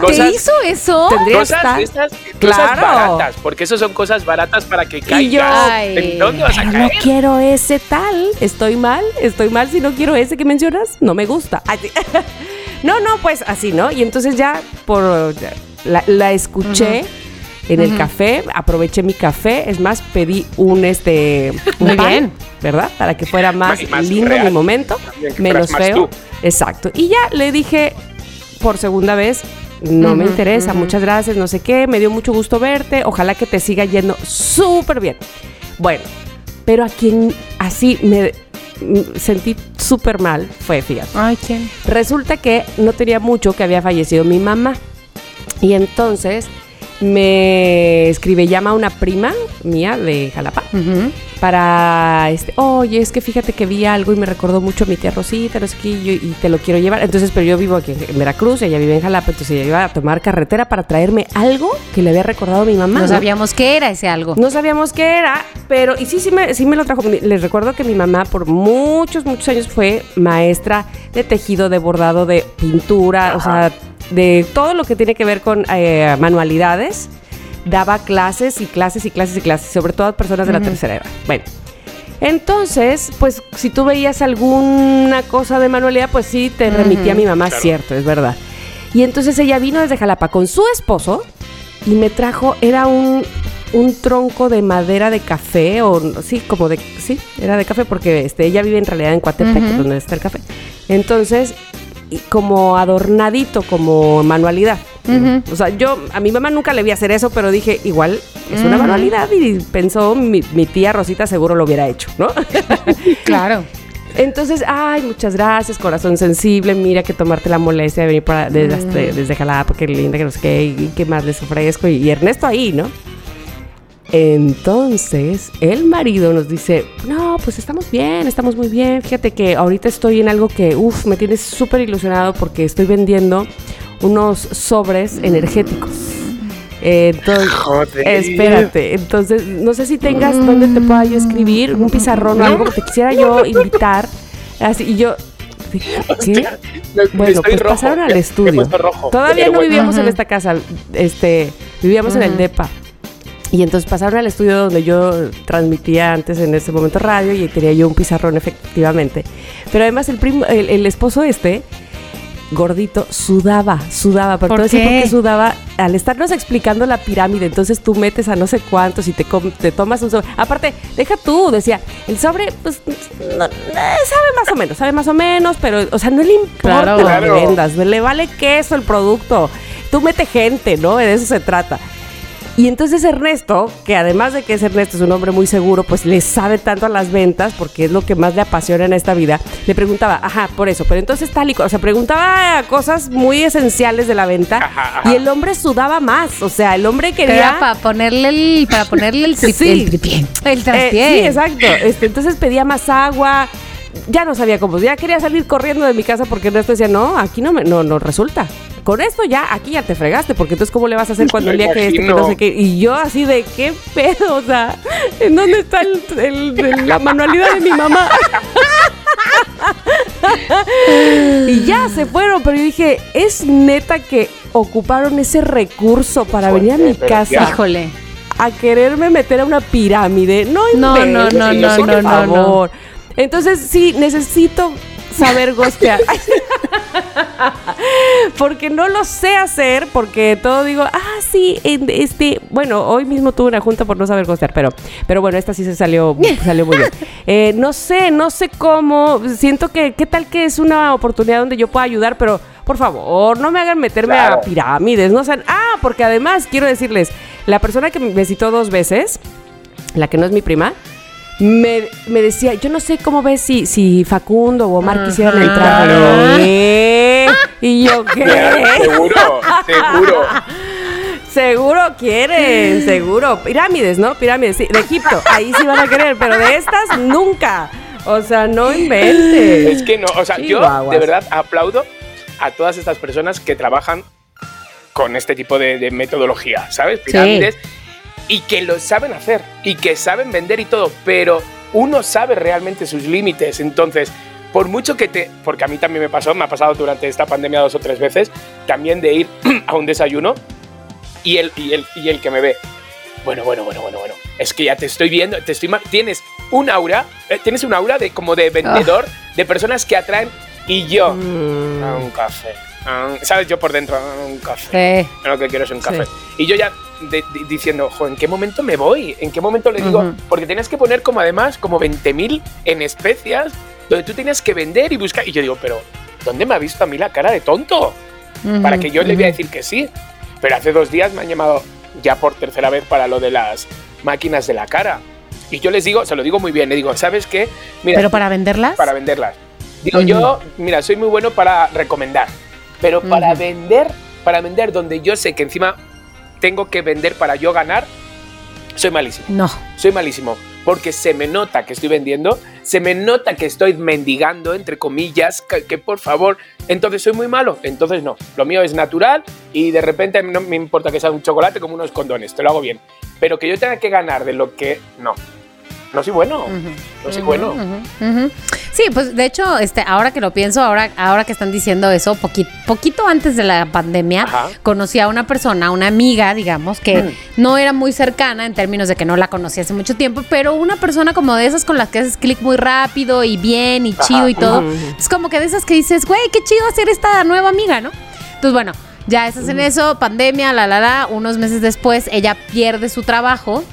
cosas- ¿Te hizo eso? Tendría Cosas, esta. estas, cosas Claro. baratas, porque eso son cosas baratas para que caigas. ¿En dónde vas a Pero no caer? quiero ese tal. Estoy mal, estoy mal si no quiero ese que mencionas. No me gusta. No, no, pues así, ¿no? Y entonces ya por la, la escuché en el café, aproveché mi café, es más, pedí un este un Muy pan, bien. ¿verdad? Para que fuera más, lindo real. mi momento, menos feo. tú. Exacto. Y ya le dije por segunda vez, no me interesa, muchas gracias, no sé qué, me dio mucho gusto verte, ojalá que te siga yendo súper bien. Bueno, pero a quien así me sentí súper mal fue, fíjate. Ay, ¿quién? Resulta que no tenía mucho que había fallecido mi mamá. Y entonces me escribe, llama una prima mía de Jalapa para, este, oye, es que fíjate que vi algo y me recordó mucho a mi tía Rosita, no sé qué, y, yo- y te lo quiero llevar. Entonces, pero yo vivo aquí en Veracruz, ella vive en Jalapa, entonces ella iba a tomar carretera para traerme algo que le había recordado a mi mamá. No ¿no? sabíamos qué era ese algo. No sabíamos qué era, pero y sí, sí me, sí me lo trajo. Les recuerdo que mi mamá por muchos, muchos años fue maestra de tejido, de bordado, de pintura, o sea, de todo lo que tiene que ver con eh, manualidades. daba clases y clases y clases y clases, sobre todo a personas de la tercera edad. Bueno. Entonces, pues si tú veías alguna cosa de manualidad, pues sí te remitía a mi mamá, cierto, es verdad. Y entonces ella vino desde Jalapa con su esposo y me trajo, era un, un tronco de madera de café, o sí, como de, sí, era de café, porque este, ella vive en realidad en Coatepec, donde está el café. Entonces, como adornadito, como manualidad. O sea, yo a mi mamá nunca le vi hacer eso, pero dije, igual es una manualidad y pensó mi, mi tía Rosita seguro lo hubiera hecho, ¿no? Claro. Entonces, ay, muchas gracias, corazón sensible, mira que tomarte la molestia de venir para, desde, desde Jalapa, qué linda, que no sé qué, y qué más les ofrezco, y, y Ernesto ahí, ¿no? Entonces, el marido nos dice, no, pues estamos bien, estamos muy bien, fíjate que ahorita estoy en algo que, uff, me tiene súper ilusionado porque estoy vendiendo unos sobres energéticos. Entonces, Joder. espérate, entonces, no sé si tengas donde te pueda yo escribir, un pizarrón o algo, porque quisiera yo invitar, así, y yo, ¿de qué? Me- Bueno, pues rojo, pasaron al estudio. rojo. Todavía no bueno. vivíamos en esta casa, este, vivíamos en el DEPA. Y entonces pasaron al estudio donde yo transmitía antes en ese momento radio y tenía yo un pizarrón efectivamente. Pero además el primo, el, el esposo este, gordito, sudaba, sudaba. Pero ¿Por todo qué? por qué sudaba al estarnos explicando la pirámide. Entonces tú metes a no sé cuántos y te, com- te tomas un sobre. Aparte, deja tú, decía, el sobre, pues, no, eh, sabe más o menos, sabe más o menos, pero, o sea, no le importa Claro. que Claro. vendas, le vale queso el producto. Tú mete gente, ¿no? De eso se trata. Y entonces Ernesto, que además de que es Ernesto, es un hombre muy seguro, pues le sabe tanto a las ventas, porque es lo que más le apasiona en esta vida, le preguntaba, ajá, por eso, pero entonces tal y co- o sea, preguntaba cosas muy esenciales de la venta Ajá, ajá. y el hombre sudaba más, o sea, el hombre quería... era para ponerle el, para ponerle el, tri- Sí. el tripié. El Eh, traspié. sí, exacto. Este, entonces pedía más agua. Ya no sabía cómo. Ya quería salir corriendo de mi casa porque Ernesto decía, no, aquí no me, no, no resulta. Con esto ya, aquí ya te fregaste, porque entonces cómo le vas a hacer cuando Me el día que este, que no sé qué. Y yo así de qué pedo, o sea, ¿en dónde está el- el- el- la manualidad de mi mamá? y ya se fueron, pero yo dije, es neta que ocuparon ese recurso para venir a mi casa. Híjole. a quererme meter a una pirámide. No, No, no, no, no, por no, no, favor. Entonces, sí, necesito saber gostear. porque no lo sé hacer, porque todo digo, ah, sí, este, bueno, hoy mismo tuve una junta por no saber gostear, pero, pero bueno, esta sí se salió, salió muy bien. Eh, no sé, no sé cómo, siento que, ¿qué tal que es una oportunidad donde yo pueda ayudar, pero por favor, no me hagan meterme a pirámides, no sean, ah, porque además quiero decirles, la persona que me citó dos veces, la que no es mi prima, me, me decía, yo no sé cómo ves si, si Facundo o Omar quisieran entrar. Claro. ¿Qué? Y yo, ¿qué? Seguro, seguro. Seguro quieren, seguro. Pirámides, ¿no? Pirámides, sí, de Egipto. Ahí sí van a querer, pero de estas nunca. O sea, no inventes. Es que no, o sea, yo de verdad aplaudo a todas estas personas que trabajan con este tipo de, de metodología, ¿sabes? Pirámides. Y que lo saben hacer y que saben vender y todo, pero uno sabe realmente sus límites. Entonces, por mucho que te. Porque a mí también me pasó, me ha pasado durante esta pandemia dos o tres veces, también de ir a un desayuno y el, y el, y el que me ve. Bueno, bueno, bueno, bueno, bueno. Es que ya te estoy viendo, te estoy tienes un aura, eh, tienes un aura de como de vendedor, de personas que atraen y yo Mm, a un café. a un- ¿Sabes? Yo por dentro, a un café. Sí. Lo que quiero es un café. Sí. Y yo ya de- diciendo, ojo, ¿en qué momento me voy? ¿En qué momento le digo? Porque tenías que poner como además como 20.000 en especias, donde tú tenías que vender y buscar. Y yo digo, pero ¿dónde me ha visto a mí la cara de tonto? Para que yo le voy a decir que sí. Pero hace dos días me han llamado ya por tercera vez para lo de las máquinas de la cara. Y yo les digo, se lo digo muy bien, le digo, ¿sabes qué? Mira, Pero para venderlas. para venderlas. Digo, yo, mira, soy muy bueno para recomendar, pero para vender, para vender donde yo sé que encima tengo que vender para yo ganar, soy malísimo. No. Soy malísimo. Porque se me nota que estoy vendiendo, se me nota que estoy mendigando, entre comillas, que, que por favor. Entonces soy muy malo. Entonces no. Lo mío es natural y de repente no me importa que sea un chocolate como unos condones, te lo hago bien. Pero que yo tenga que ganar de lo que. No. No soy bueno. No soy bueno. Sí, pues de hecho, este, ahora que lo pienso, ahora, ahora que están diciendo eso, poqui- poquito antes de la pandemia, Ajá. conocí a una persona, una amiga, digamos, que no era muy cercana en términos de que no la conocí hace mucho tiempo, pero una persona como de esas con las que haces clic muy rápido y bien y chido y todo. Es como que de esas que dices, güey, qué chido hacer esta nueva amiga, ¿no? Entonces, bueno, ya estás en eso, pandemia, la, la, la. Unos meses después, ella pierde su trabajo.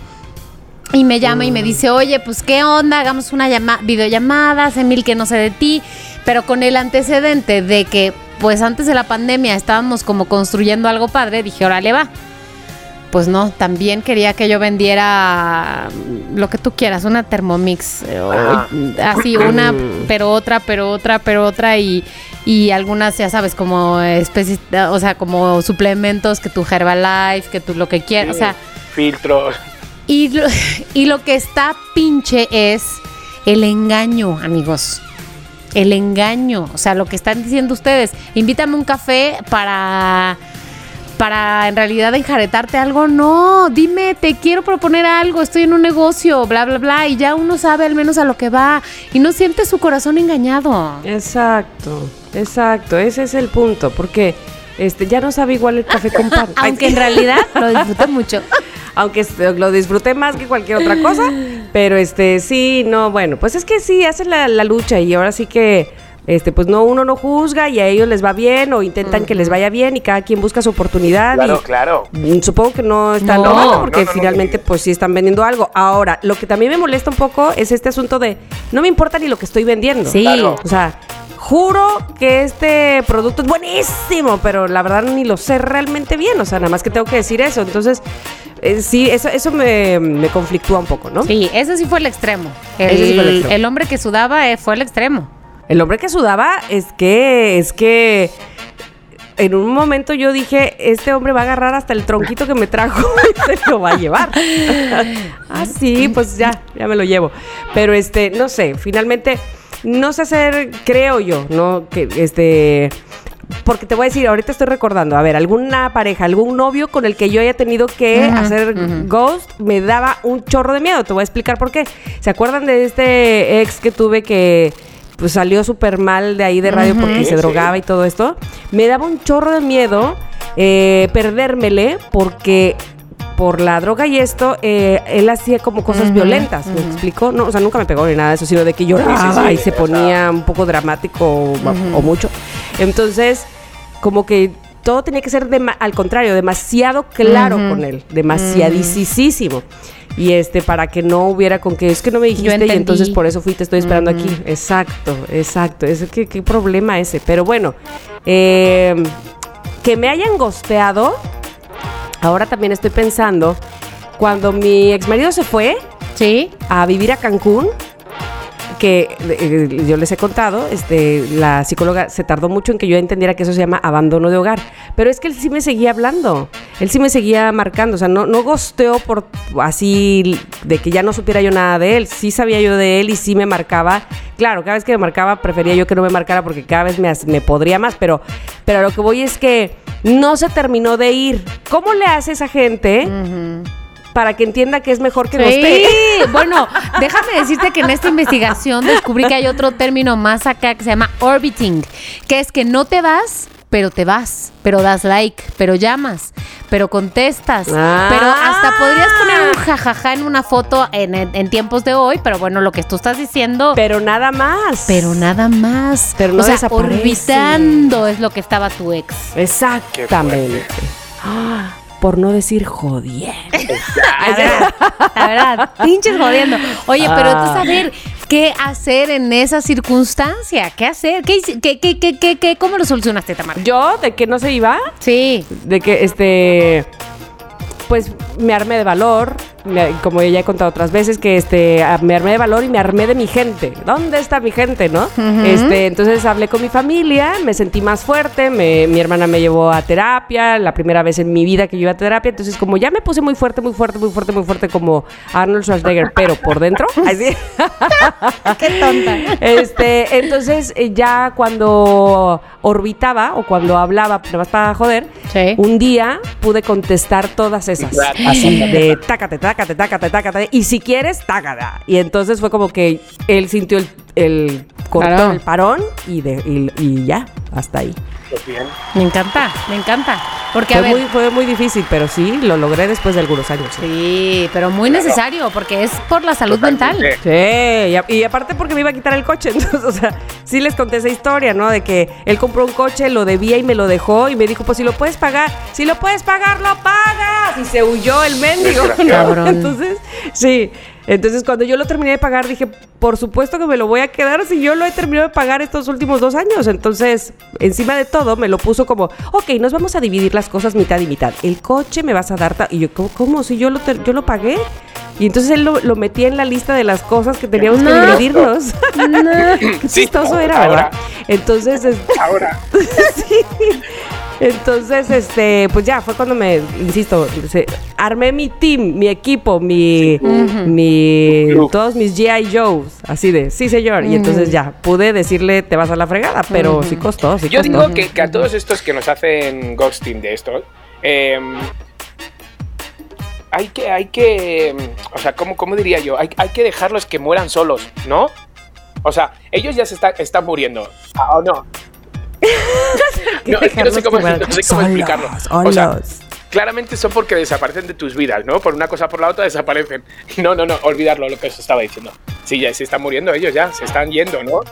Y me llama y me dice, oye, pues qué onda, hagamos una llama videollamada, hace mil que no sé de ti, pero con el antecedente de que, pues antes de la pandemia estábamos como construyendo algo padre, dije, órale va. Pues no, también quería que yo vendiera lo que tú quieras, una Thermomix, eh, o- así una, pero otra, pero otra, pero otra y, y algunas, ya sabes, como especies, o sea, como suplementos, que tu Herbalife, que tú lo que quieras, o sea, Filtros. Y lo, y lo que está pinche es el engaño, amigos. El engaño. O sea, lo que están diciendo ustedes. Invítame un café para. Para en realidad enjaretarte algo. No, dime, te quiero proponer algo. Estoy en un negocio, bla, bla, bla. Y ya uno sabe al menos a lo que va. Y no siente su corazón engañado. Exacto, exacto, ese es el punto, porque este ya no sabe igual el café con pan. Aunque en realidad lo disfruté mucho. aunque lo disfruté más que cualquier otra cosa, pero este sí, no, bueno, pues es que sí hacen la, la lucha y ahora sí que este pues no uno no juzga y a ellos les va bien o intentan que les vaya bien y cada quien busca su oportunidad Claro, y claro. Mm, Supongo que no están No. robando porque No, no, no, finalmente no. pues sí están vendiendo algo. Ahora, lo que también me molesta un poco es este asunto de no me importa ni lo que estoy vendiendo. Sí. Claro. O sea, juro que este producto es buenísimo, pero la verdad ni lo sé realmente bien. O sea, nada más que tengo que decir eso. Entonces, eh, sí, eso, eso me, me conflictúa un poco, ¿no? Sí, ese sí fue el extremo. El, Ese sí fue el extremo. el hombre que sudaba eh, fue el extremo. El hombre que sudaba es que, es que en un momento yo dije, este hombre va a agarrar hasta el tronquito que me trajo y se lo va a llevar. ah, sí, pues ya, ya me lo llevo. Pero este, no sé, finalmente no sé hacer, creo yo, ¿no? Que este. Porque te voy a decir, ahorita estoy recordando, a ver, alguna pareja, algún novio con el que yo haya tenido que hacer ghost, me daba un chorro de miedo. Te voy a explicar por qué. ¿Se acuerdan de este ex que tuve que pues salió súper mal de ahí de radio porque se Sí. drogaba y todo esto? Me daba un chorro de miedo eh, perdérmele porque por la droga y esto, eh, él hacía como cosas violentas, ¿me explico? No, o sea, nunca me pegó ni nada de eso, sino de que lloraba Sí, sí, sí, y se ponía un poco dramático o, o mucho. Entonces, como que todo tenía que ser al contrario, demasiado claro con él, demasiadísimo. Y este, para que no hubiera con que es que no me dijiste y entonces por eso fui, te estoy esperando aquí. Exacto, exacto. Es que qué problema ese. Pero bueno, eh, que me hayan gosteado, ahora también estoy pensando, cuando mi ex marido se fue Sí. a vivir a Cancún, que eh, yo les he contado, este, la psicóloga se tardó mucho en que yo entendiera que eso se llama abandono de hogar. Pero es que él sí me seguía hablando, él sí me seguía marcando, o sea, no, no gosteó por así de que ya no supiera yo nada de él, sí sabía yo de él y sí me marcaba. Claro, cada vez que me marcaba prefería yo que no me marcara porque cada vez me, me podría más, pero, pero a lo que voy es que no se terminó de ir. ¿Cómo le hace esa gente para que entienda que es mejor que? Sí, bueno, déjame decirte que en esta investigación descubrí que hay otro término más acá que se llama orbiting, que es que no te vas, pero te vas, pero das like, pero llamas, pero contestas, Ah. pero hasta podrías poner un jajaja en una foto en, en- en tiempos de hoy, pero bueno, lo que tú estás diciendo, pero, Pero nada más. nada más. Pero no o sea, desaparece. orbitando es lo que estaba tu ex. Exactamente. Ah, por no decir jodiendo. La verdad, la verdad, pinches jodiendo. Oye, pero a Ah. ver, ¿qué hacer en esa circunstancia? ¿Qué hacer? ¿Qué, hici- qué, qué, qué, qué, qué- cómo lo solucionaste, Tamara? Yo, de que no se iba, Sí. de que este. Pues me armé de valor, me- como ya he contado otras veces, que este me armé de valor y me armé de mi gente. ¿Dónde está mi gente, no? Este, entonces hablé con mi familia, me sentí más fuerte, me- mi hermana me llevó a terapia, la primera vez en mi vida que yo iba a terapia, entonces como ya me puse muy fuerte, muy fuerte, muy fuerte, muy fuerte como Arnold Schwarzenegger, pero por dentro, así. Qué tonta. Este, entonces eh, ya cuando orbitaba o cuando hablaba, nada más para joder, Sí. un día pude contestar todas esas. Así, de tácate, tac, tácate, tácate, y si quieres, tácata. Y entonces fue como que él sintió el, el cortó Claro. el parón y, de, y, y ya, hasta ahí. Pues bien. Me encanta, me encanta. Porque, a Fue ver, muy, fue muy difícil, pero sí, lo logré después de algunos años. Sí, sí, pero muy necesario, porque es por la salud mental. Totalmente. y, a- y aparte porque me iba a quitar el coche, entonces, o sea, sí les conté esa historia, ¿no? De que él compró un coche, lo debía y me lo dejó y me dijo, pues si lo puedes pagar, si lo puedes pagar, lo pagas. Y se huyó el mendigo, ¿no? Entonces, sí. Entonces, cuando yo lo terminé de pagar, dije, por supuesto que me lo voy a quedar si yo lo he terminado de pagar estos últimos dos años. Entonces, encima de todo, me lo puso como, ok, nos vamos a dividir las cosas mitad y mitad. El coche me vas a dar... ta-". Y yo, ¿cómo? cómo? Si yo lo, yo lo pagué. Y entonces él lo, lo metía en la lista de las cosas que teníamos que No. dividirnos. Qué Sí, chistoso era, ahora. ¿verdad? Entonces, es- Ahora, sí. Entonces, este, pues ya fue cuando me, insisto, se- armé mi team, mi equipo, mi, mi, todos mis GI Joes, así de, sí señor. Y entonces ya pude decirle, te vas a la fregada, pero sí costó, sí yo costó. digo que, que a todos estos que nos hacen ghosting de estos, eh, hay que, hay que, o sea, ¿cómo, cómo diría yo? Hay, hay que dejarlos que mueran solos, ¿no? O sea, ellos ya se está- están muriendo. ¿O no? No, es que no sé cómo, no sé cómo explicarlo. O sea, claramente son porque desaparecen de tus vidas, ¿no? Por una cosa o por la otra desaparecen. No, no, no, olvidarlo, lo que os estaba diciendo. Sí, ya se están muriendo ellos, ya, se están yendo, ¿no?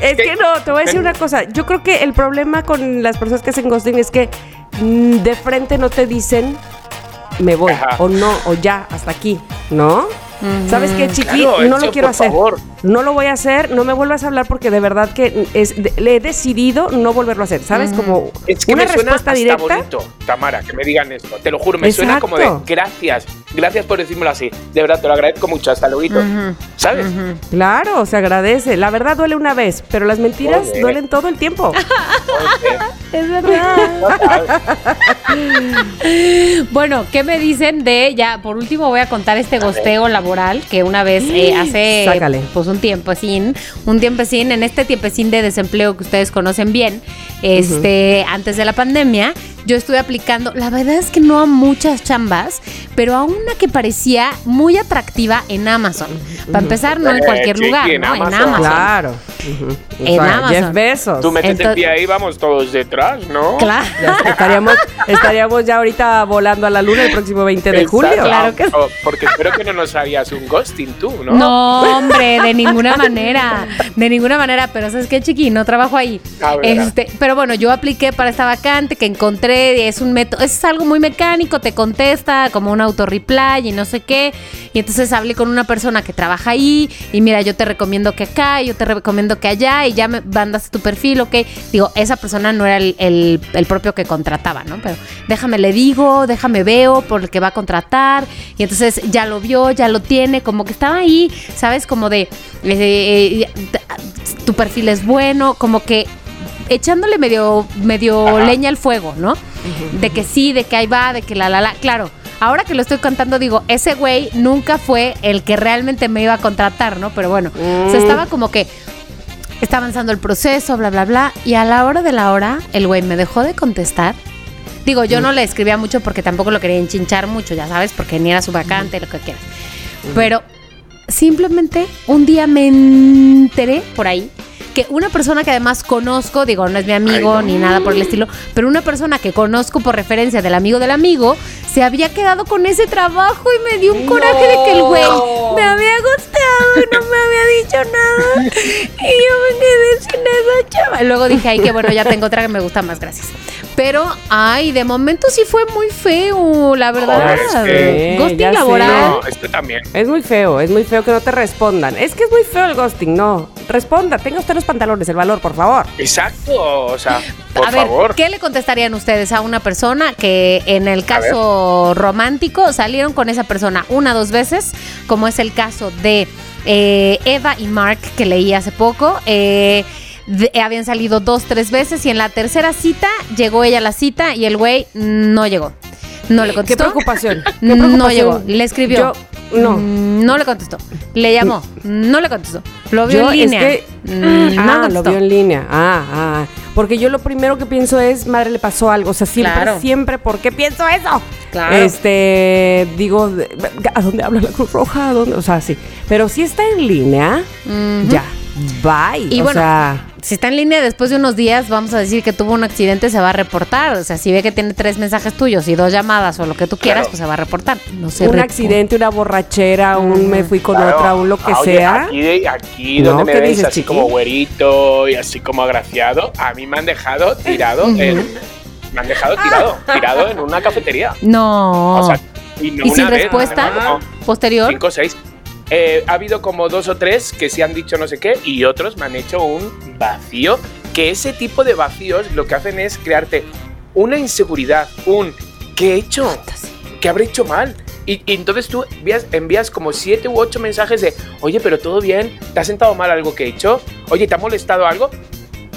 Es que no, te voy a decir una cosa. Yo creo que el problema con las personas que hacen ghosting es que mm, de frente no te dicen me voy Ajá. o no o ya hasta aquí, ¿no? ¿Sabes qué, chiqui? Claro, no eso, lo quiero por hacer. favor. No lo voy a hacer, no me vuelvas a hablar porque de verdad que es, de- le he decidido no volverlo a hacer, ¿sabes? Como Es que una me suena respuesta hasta directa. bonito, Tamara, que me digan esto. Te lo juro, me suena como de gracias. Gracias por decírmelo así. De verdad, te lo agradezco mucho. Hasta luego. ¿Sabes? Claro, se agradece. La verdad duele una vez, pero las mentiras duelen todo el tiempo. Es verdad. Bueno, ¿qué me dicen de ya? Por último voy a contar este gosteo laboral que una vez eh, hace Sácale. pues un tiempecín, un tiempecín, en este tiempecín de desempleo que ustedes conocen bien, este, antes de la pandemia, yo estuve aplicando, la verdad es que no a muchas chambas, pero a una que parecía muy atractiva en Amazon. Para empezar, no en Eh, cualquier sí, lugar, en ¿no? En Amazon. Claro. En O sea, Amazon. Jeff Bezos. Tú metes el pie ahí, vamos todos detrás, ¿no? Claro. Ya estaríamos, estaríamos ya ahorita volando a la luna el próximo 20 de julio. Claro que sí. Oh, Porque espero que no nos harías un ghosting tú, ¿no? No, hombre, de ninguna manera. De ninguna manera. Pero ¿sabes qué, chiqui? No trabajo ahí. Ah. Este, pero bueno, yo apliqué para esta vacante que encontré. Es un método, es algo muy mecánico, te contesta como un auto-reply y no sé qué. Y entonces hablé con una persona que trabaja ahí. Y mira, yo te recomiendo que acá, yo te recomiendo que allá. Y ya me mandaste tu perfil, ok. Digo, esa persona no era el, el- el propio que contrataba, ¿no? Pero déjame le digo, déjame veo por el que va a contratar. Y entonces ya lo vio, ya lo tiene, como que estaba ahí, ¿sabes? Como de, eh, eh, tu perfil es bueno, como que echándole medio, medio Ajá. leña al fuego, ¿no? De que sí, de que ahí va, de que la, la, la. Claro, ahora que lo estoy contando, digo, ese güey nunca fue el que realmente me iba a contratar, ¿no? Pero bueno, o sea, estaba como que está avanzando el proceso, bla, bla, bla. Y a la hora de la hora, el güey me dejó de contestar. Digo, yo no le escribía mucho porque tampoco lo quería enchinchar mucho, ya sabes, porque ni era su vacante, lo que quieras. Pero simplemente un día me enteré por ahí que una persona que además conozco, digo, no es mi amigo Ay, no. ni nada por el estilo, pero una persona que conozco por referencia del amigo del amigo, se había quedado con ese trabajo y me dio un coraje de que el güey me había gustado y no me había dicho nada. Y yo me quedé sin esa chava. Y luego dije, ay, que bueno, ya tengo otra que me gusta más, gracias. Pero, ay, de momento sí fue muy feo, la verdad. Joder, es que- Ghosting laboral. No, esto también. Es muy feo, es muy feo que no te respondan. Es que es muy feo el ghosting, no. Responda, tenga usted los pantalones, el valor, por favor. Exacto, o sea, por a ver, favor. ¿qué le contestarían ustedes a una persona que en el caso romántico salieron con esa persona una dos veces, como es el caso de eh, Eva y Mark que leí hace poco? eh, de- habían salido dos, tres veces y en la tercera cita llegó ella a la cita y el güey no llegó. No le Qué contestó. preocupación. qué No preocupación. llegó. Le escribió. Yo, no. Mm, No le contestó. Le llamó. No le contestó. Lo vio Yo en es línea. que- Mm, no ah, lo vio en línea. Ah, ah. porque yo lo primero que pienso es, madre, le pasó algo. O sea, siempre, Claro. siempre, ¿por qué pienso eso? Claro. Este, digo, ¿a dónde habla la Cruz Roja? ¿A dónde? O sea, sí. Pero si está en línea, ya, bye. Y o bueno, sea, si está en línea después de unos días, vamos a decir que tuvo un accidente, se va a reportar. O sea, si ve que tiene tres mensajes tuyos y dos llamadas o lo que tú quieras, Claro. pues se va a reportar. No se un accidente, una borrachera, un me fui con Claro. otra, un lo que Ah, oye, sea. Aquí, aquí No, donde me ¿qué veis dices, así chiqui? como güerito y así como agraciado, a mí me han dejado tirado en, me han dejado tirado, tirado en una cafetería. No. O sea, y, no ¿Y sin vez, respuesta no, posterior? cinco o seis. Eh, ha habido como dos o tres que sí han dicho no sé qué y otros me han hecho un vacío. Que ese tipo de vacíos lo que hacen es crearte una inseguridad, un ¿qué he hecho? ¿Qué habré hecho mal? Y, y entonces tú envías, envías como siete u ocho mensajes de, oye, pero todo bien, ¿te ha sentado mal algo que he hecho? Oye, ¿te ha molestado algo?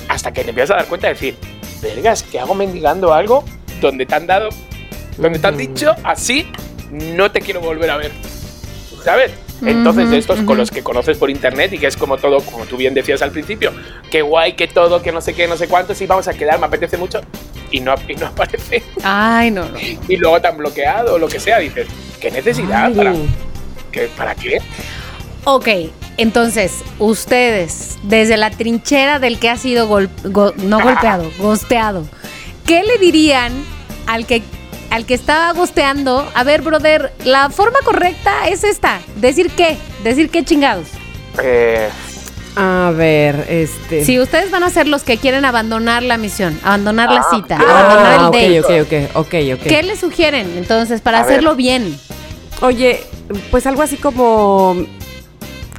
Hasta que te empiezas a dar cuenta de decir, vergas, ¿qué hago mendigando algo donde te han dado, donde te han dicho así, no te quiero volver a ver? ¿Sabes? Entonces, estos con los que conoces por internet y que es como todo, como tú bien decías al principio, qué guay, que todo, que no sé qué, no sé cuánto, sí, vamos a quedar, me apetece mucho, y no, y no aparece. Ay, no, no. Y luego te han bloqueado o lo que sea, dices, ¿qué necesidad? Ay. ¿Para qué? ¿Para qué? Ok, entonces, ustedes, desde la trinchera del que ha sido gol- go- no golpeado, gosteado, ¿qué le dirían al que, al que estaba gosteando? A ver, brother, la forma correcta es esta. ¿Decir qué? ¿Decir qué chingados? Eh, A ver, este. Si ustedes van a ser los que quieren abandonar la misión, abandonar la Ah, cita, ah, abandonar el ok, date, ok, ok, ok, ok. ¿qué le sugieren entonces para A ver. hacerlo bien? Oye, pues algo así como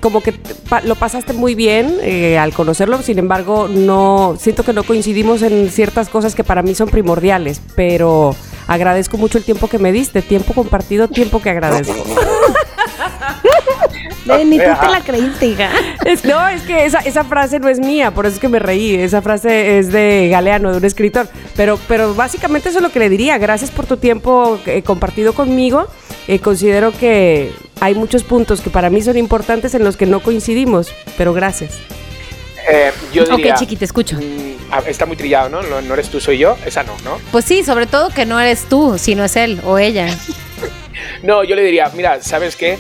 como que pa- lo pasaste muy bien eh, al conocerlo, sin embargo, no siento que no coincidimos en ciertas cosas que para mí son primordiales, pero agradezco mucho el tiempo que me diste, tiempo compartido, tiempo que agradezco. Ni tú te la creíste, hija. Es- no, es que esa, esa frase no es mía, por eso es que me reí. Esa frase es de Galeano, de un escritor. Pero, pero básicamente eso es lo que le diría. Gracias por tu tiempo eh, compartido conmigo. Eh, considero que hay muchos puntos que para mí son importantes en los que no coincidimos, pero gracias. eh, yo diría, Ok, chiqui, te escucho. mm, ah, está muy trillado, ¿no? ¿no? No eres tú, soy yo. Esa no, ¿no? Pues sí, sobre todo que no eres tú, sino es él o ella. No, yo le diría, mira, ¿sabes qué?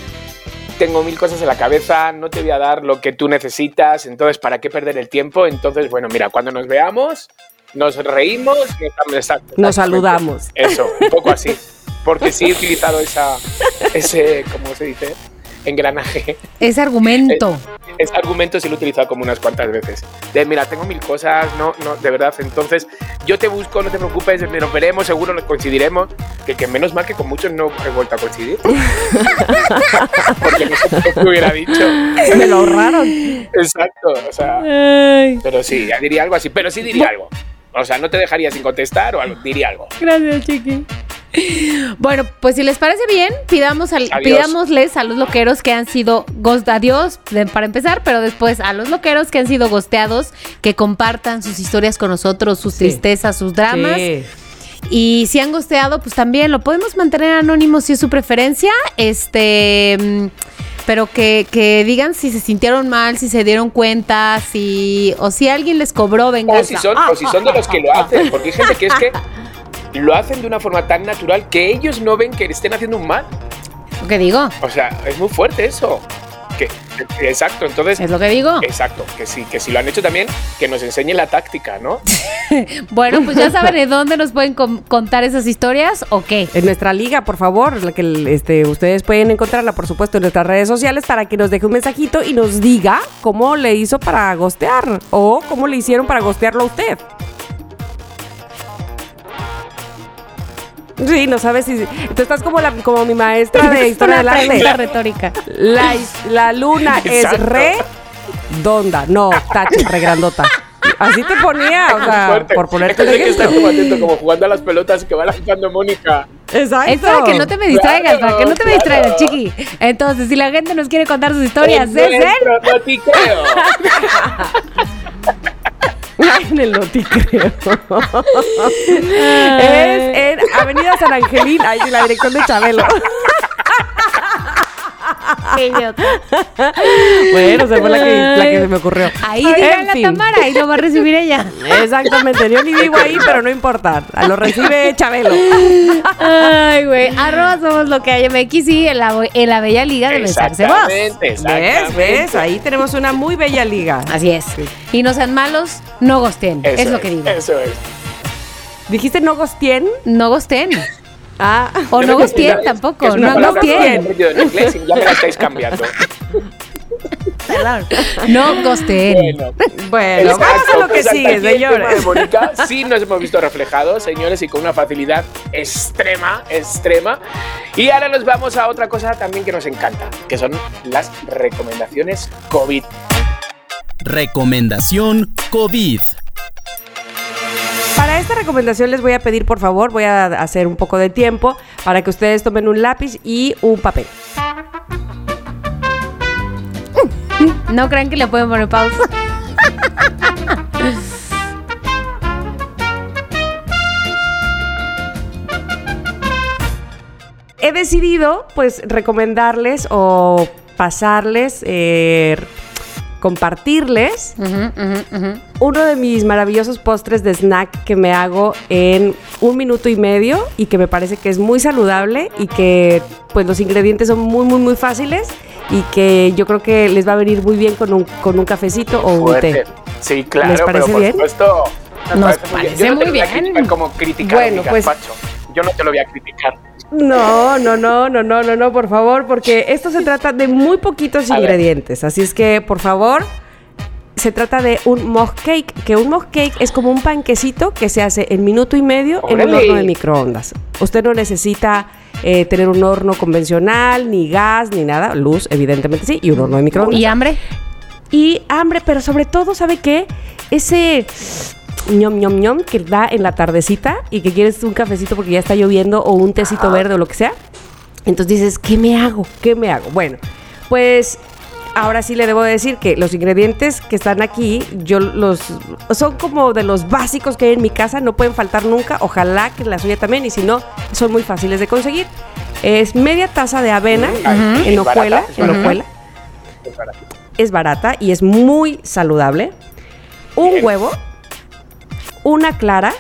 Tengo mil cosas en la cabeza, no te voy a dar lo que tú necesitas, entonces, ¿para qué perder el tiempo? Entonces, bueno, mira, cuando nos veamos, nos reímos, nos, exacto, Nos saludamos. Eso, un poco así. Porque sí he utilizado esa, ese, ¿cómo se dice? Engranaje. Ese argumento. Ese argumento sí lo he utilizado como unas cuantas veces. De, mira, tengo mil cosas, no, no, de verdad. Entonces, yo te busco, no te preocupes, nos veremos, seguro nos coincidiremos. Que, que menos mal que con muchos no he vuelto a coincidir. Porque no sé qué hubiera dicho. Me lo ahorraron. Exacto, o sea. Pero sí, ya diría algo así. Pero sí diría algo. O sea, no te dejaría sin contestar o algo, diría algo. Gracias, chiqui. Bueno, pues si les parece bien, pidamos al, pidámosles a los loqueros que han sido ghost adiós de- para empezar, pero después a los loqueros que han sido gosteados que compartan sus historias con nosotros, sus Sí. tristezas, sus dramas. Sí. Y si han gosteado, pues también lo podemos mantener anónimo si es su preferencia. Este. mm, Pero que, que digan si se sintieron mal, si se dieron cuenta, si. O si alguien les cobró O venganza. si, son, o si son de los que lo hacen. Porque hay gente que es que lo hacen de una forma tan natural que ellos no ven que le estén haciendo un mal. ¿Qué digo? O sea, es muy fuerte eso. Que, que- exacto, entonces. Es lo que digo. Exacto, que sí, que si lo han hecho también, que nos enseñen la táctica, ¿no? Bueno, pues ya saben de dónde nos pueden com- contar esas historias o qué. En nuestra liga, por favor, la que este, ustedes pueden encontrarla, por supuesto, en nuestras redes sociales para que nos deje un mensajito y nos diga cómo le hizo para gostear o cómo le hicieron para gostearlo a usted. Sí, no sabes si... Tú estás como, la, como mi maestra de historia del arte. retórica. La, la luna es Exacto. re donda, no, tache, re grandota. Así te ponía, o sea, fuerte. por ponerte Es de que está como atento, como jugando a las pelotas que va lanzando Mónica. Exacto. Es para que no te me distraigas, Claro, para que no te me distraigas, chiqui. Entonces, si la gente nos quiere contar sus historias, En es él. en el noti creo. es en Avenida San Angelín, ahí en la dirección de Chabelo. Qué idiota. Bueno, se fue la que, la que se me ocurrió. Ahí En diga la fin. Tamara, ahí lo va a recibir ella. Exactamente, yo ni vivo ahí, pero no importa. Lo recibe Chabelo. Ay, güey. Arroba somos lo que hay MX y en la, en la bella liga de voz. Exactamente, ¿Ves? ¿Ves? Ahí tenemos una muy bella liga. Así es. Y no sean malos, no gosten. Eso es lo que digo. Eso es. ¿Dijiste no gostien? No gosten. Ah. O no gostien tampoco. es una No gostien. aprendido en inglés y ya me la estáis cambiando. Perdón. No gosten. Bueno, Bueno, vamos a lo que sigue, señores. de Mónica, sí nos hemos visto reflejados, señores, y con una facilidad extrema, extrema. Y ahora nos vamos a otra cosa también que nos encanta, que son las recomendaciones COVID. Recomendación COVID. Para esta recomendación les voy a pedir, por favor, voy a hacer un poco de tiempo para que ustedes tomen un lápiz y un papel. No crean que le pueden poner pausa. He decidido, pues, recomendarles o pasarles, eh, compartirles uno de mis maravillosos postres de snack que me hago en un minuto y medio y que me parece que es muy saludable y que pues los ingredientes son muy muy muy fáciles y que yo creo que les va a venir muy bien con un, con un cafecito o un té. Sí, claro, ¿Les parece pero por bien? supuesto. Nos muy parece Yo no muy te lo voy a bien. criticar como criticar Bueno, mi pues- gazpacho. Yo no te lo voy a criticar. No, no, no, no, no, no, no, por favor, porque esto se trata de muy poquitos A ver. ingredientes, así es que por favor se trata de un mug cake, que un mug cake es como un panquecito que se hace en minuto y medio en un horno de microondas. Usted no necesita eh, tener un horno convencional, ni gas, ni nada, luz, evidentemente sí, y un horno de microondas. ¿Y hambre? Y hambre, pero sobre todo, ¿sabe qué? Ese ñom ñom ñom que da en la tardecita y que quieres un cafecito porque ya está lloviendo o un tecito verde o lo que sea. Entonces dices, ¿qué me hago? ¿Qué me hago? Bueno, pues ahora sí le debo decir que los ingredientes que están aquí, yo los son como de los básicos que hay en mi casa, no pueden faltar nunca. Ojalá que en la suya también, y si no, son muy fáciles de conseguir. Es media taza de avena en es hojuela, barata, es en barata. hojuela Es barata y es muy saludable. Un Bien. huevo, una clara,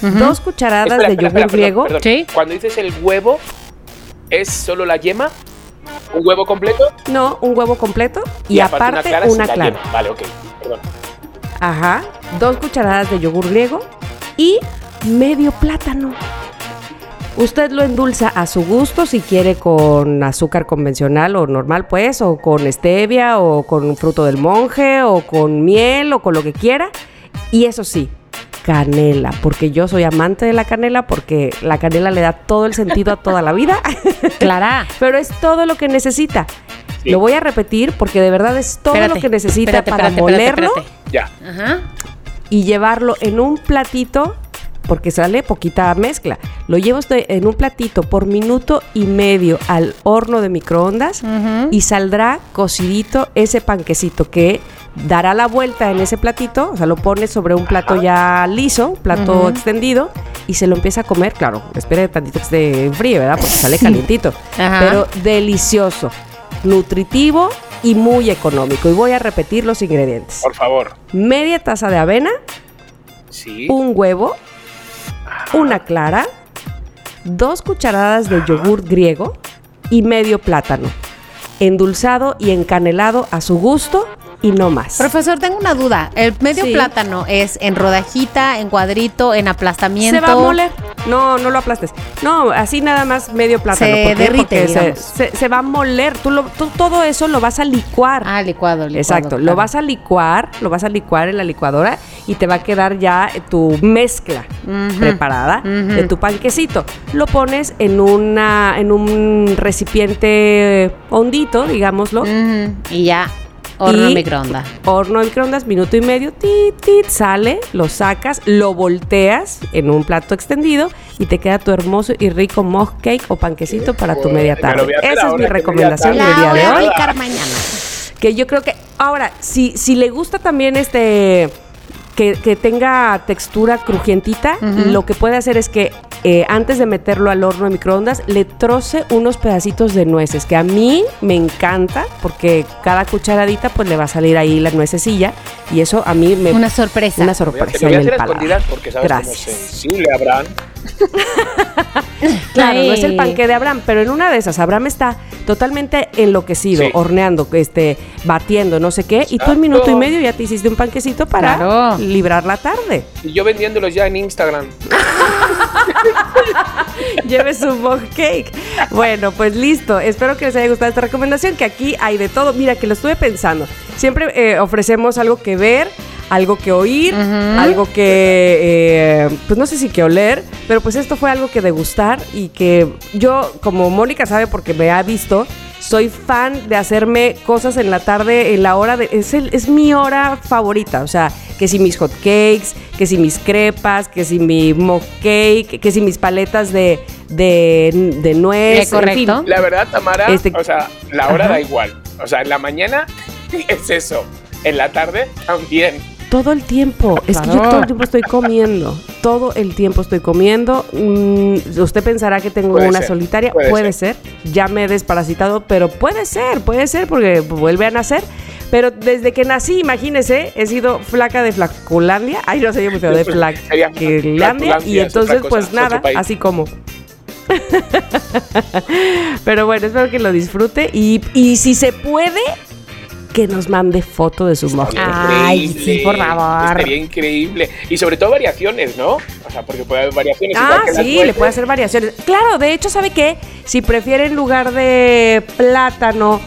dos cucharadas Espera, de espera, yogur espera, griego. perdón, perdón. Sí. Cuando dices el huevo, ¿es solo la yema? ¿Un huevo completo? No, un huevo completo y, aparte una la clara. yema. Vale, ok. Perdón. Ajá, dos cucharadas de yogur griego y medio plátano. Usted lo endulza a su gusto, si quiere con azúcar convencional o normal, pues, o con stevia, o con fruto del monje, o con miel, o con lo que quiera. Y eso sí, canela, porque yo soy amante de la canela, porque la canela le da todo el sentido a toda la vida, Clara. pero es todo lo que necesita. Sí. Lo voy a repetir porque de verdad es todo Espérate, lo que necesita espérate, para espérate, espérate, molerlo espérate. Ya. Ajá. y llevarlo en un platito, porque sale poquita mezcla. Lo llevo usted en un platito por minuto y medio al horno de microondas y saldrá cocidito ese panquecito que dará la vuelta en ese platito, o sea, lo pone sobre un plato ya liso, plato extendido y se lo empieza a comer, claro, espere tantito que esté frío, ¿verdad? Porque sale calientito, Ajá. pero delicioso, nutritivo y muy económico. Y voy a repetir los ingredientes. Por favor. Media taza de avena, Sí. un huevo, una clara, dos cucharadas de yogur griego y medio plátano. Endulzado y encanelado a su gusto y no más. Profesor, tengo una duda. ¿El medio Sí. plátano es en rodajita, en cuadrito, en aplastamiento? Se va a moler. No, no lo aplastes. No, así nada más medio plátano. Se derrite, Porque se, se- se va a moler. Tú, lo- tú todo eso lo vas a licuar. Ah, licuado, licuado. Exacto, lo vas a licuar, lo vas a licuar en la licuadora y te va a quedar ya tu mezcla preparada de tu panquecito. Lo pones en una en un recipiente hondito, digámoslo. Y ya, horno Y- microondas. Horno de microondas, minuto y medio, tit, tit, sale, lo sacas, lo volteas en un plato extendido y te queda tu hermoso y rico mug cake o panquecito para tu media tarde. Esa es mi recomendación del día de hoy. Que yo creo que. Ahora, si, si le gusta también este. Que, que tenga textura crujientita, lo que puede hacer es que eh, antes de meterlo al horno de microondas, le troce unos pedacitos de nueces, que a mí me encanta, porque cada cucharadita pues le va a salir ahí la nuececilla, y eso a mí me... Una sorpresa. Una Te lo sorpresa voy a en hacer el a escondidas paladar. porque sabes cómo Gracias. sensible, Abraham. Claro, no es el panque de Abraham, pero en una de esas, Abraham está totalmente enloquecido, Sí. horneando, este, batiendo, no sé qué, y tú en minuto y medio ya te hiciste un panquecito para Claro. librar la tarde. Y yo vendiéndolos ya en Instagram. Lleve su mug cake. Bueno, pues listo. Espero que les haya gustado esta recomendación, que aquí hay de todo. Mira, que lo estuve pensando. Siempre eh, ofrecemos algo que ver, algo que oír, algo que, eh, pues no sé si que oler, pero pues esto fue algo que degustar y que yo, como Mónica sabe porque me ha visto, soy fan de hacerme cosas en la tarde, en la hora de... Es, el- es mi hora favorita, o sea, que si mis hot cakes, que si mis crepas, que si mi mock cake, que si mis paletas de, de, de nuez. Eh, correcto. en fin. La verdad, Tamara, Este- o sea, la hora Ajá. da igual. O sea, en la mañana es eso. En la tarde también. Todo el tiempo. Es que yo todo el tiempo estoy comiendo. Todo el tiempo estoy comiendo. Mm, usted pensará que tengo Puede una ser, solitaria. puede Puede, ser. Ya me he desparasitado, pero puede ser, puede ser porque vuelve a nacer. Pero desde que nací, imagínese, he sido flaca de Flaculandia. Ay, no sería muy feo, de. Flaculandia, Y entonces, pues nada, así como. Pero bueno, espero que lo disfrute. Y, y si se puede, que nos mande foto de su mojito. Ay, sí, por favor. Estaría increíble. Y sobre todo variaciones, ¿no? O sea, porque puede haber variaciones. Ah, igual que las sí, le puede hacer variaciones. Claro, de hecho, ¿sabe qué? Si prefiere en lugar de plátano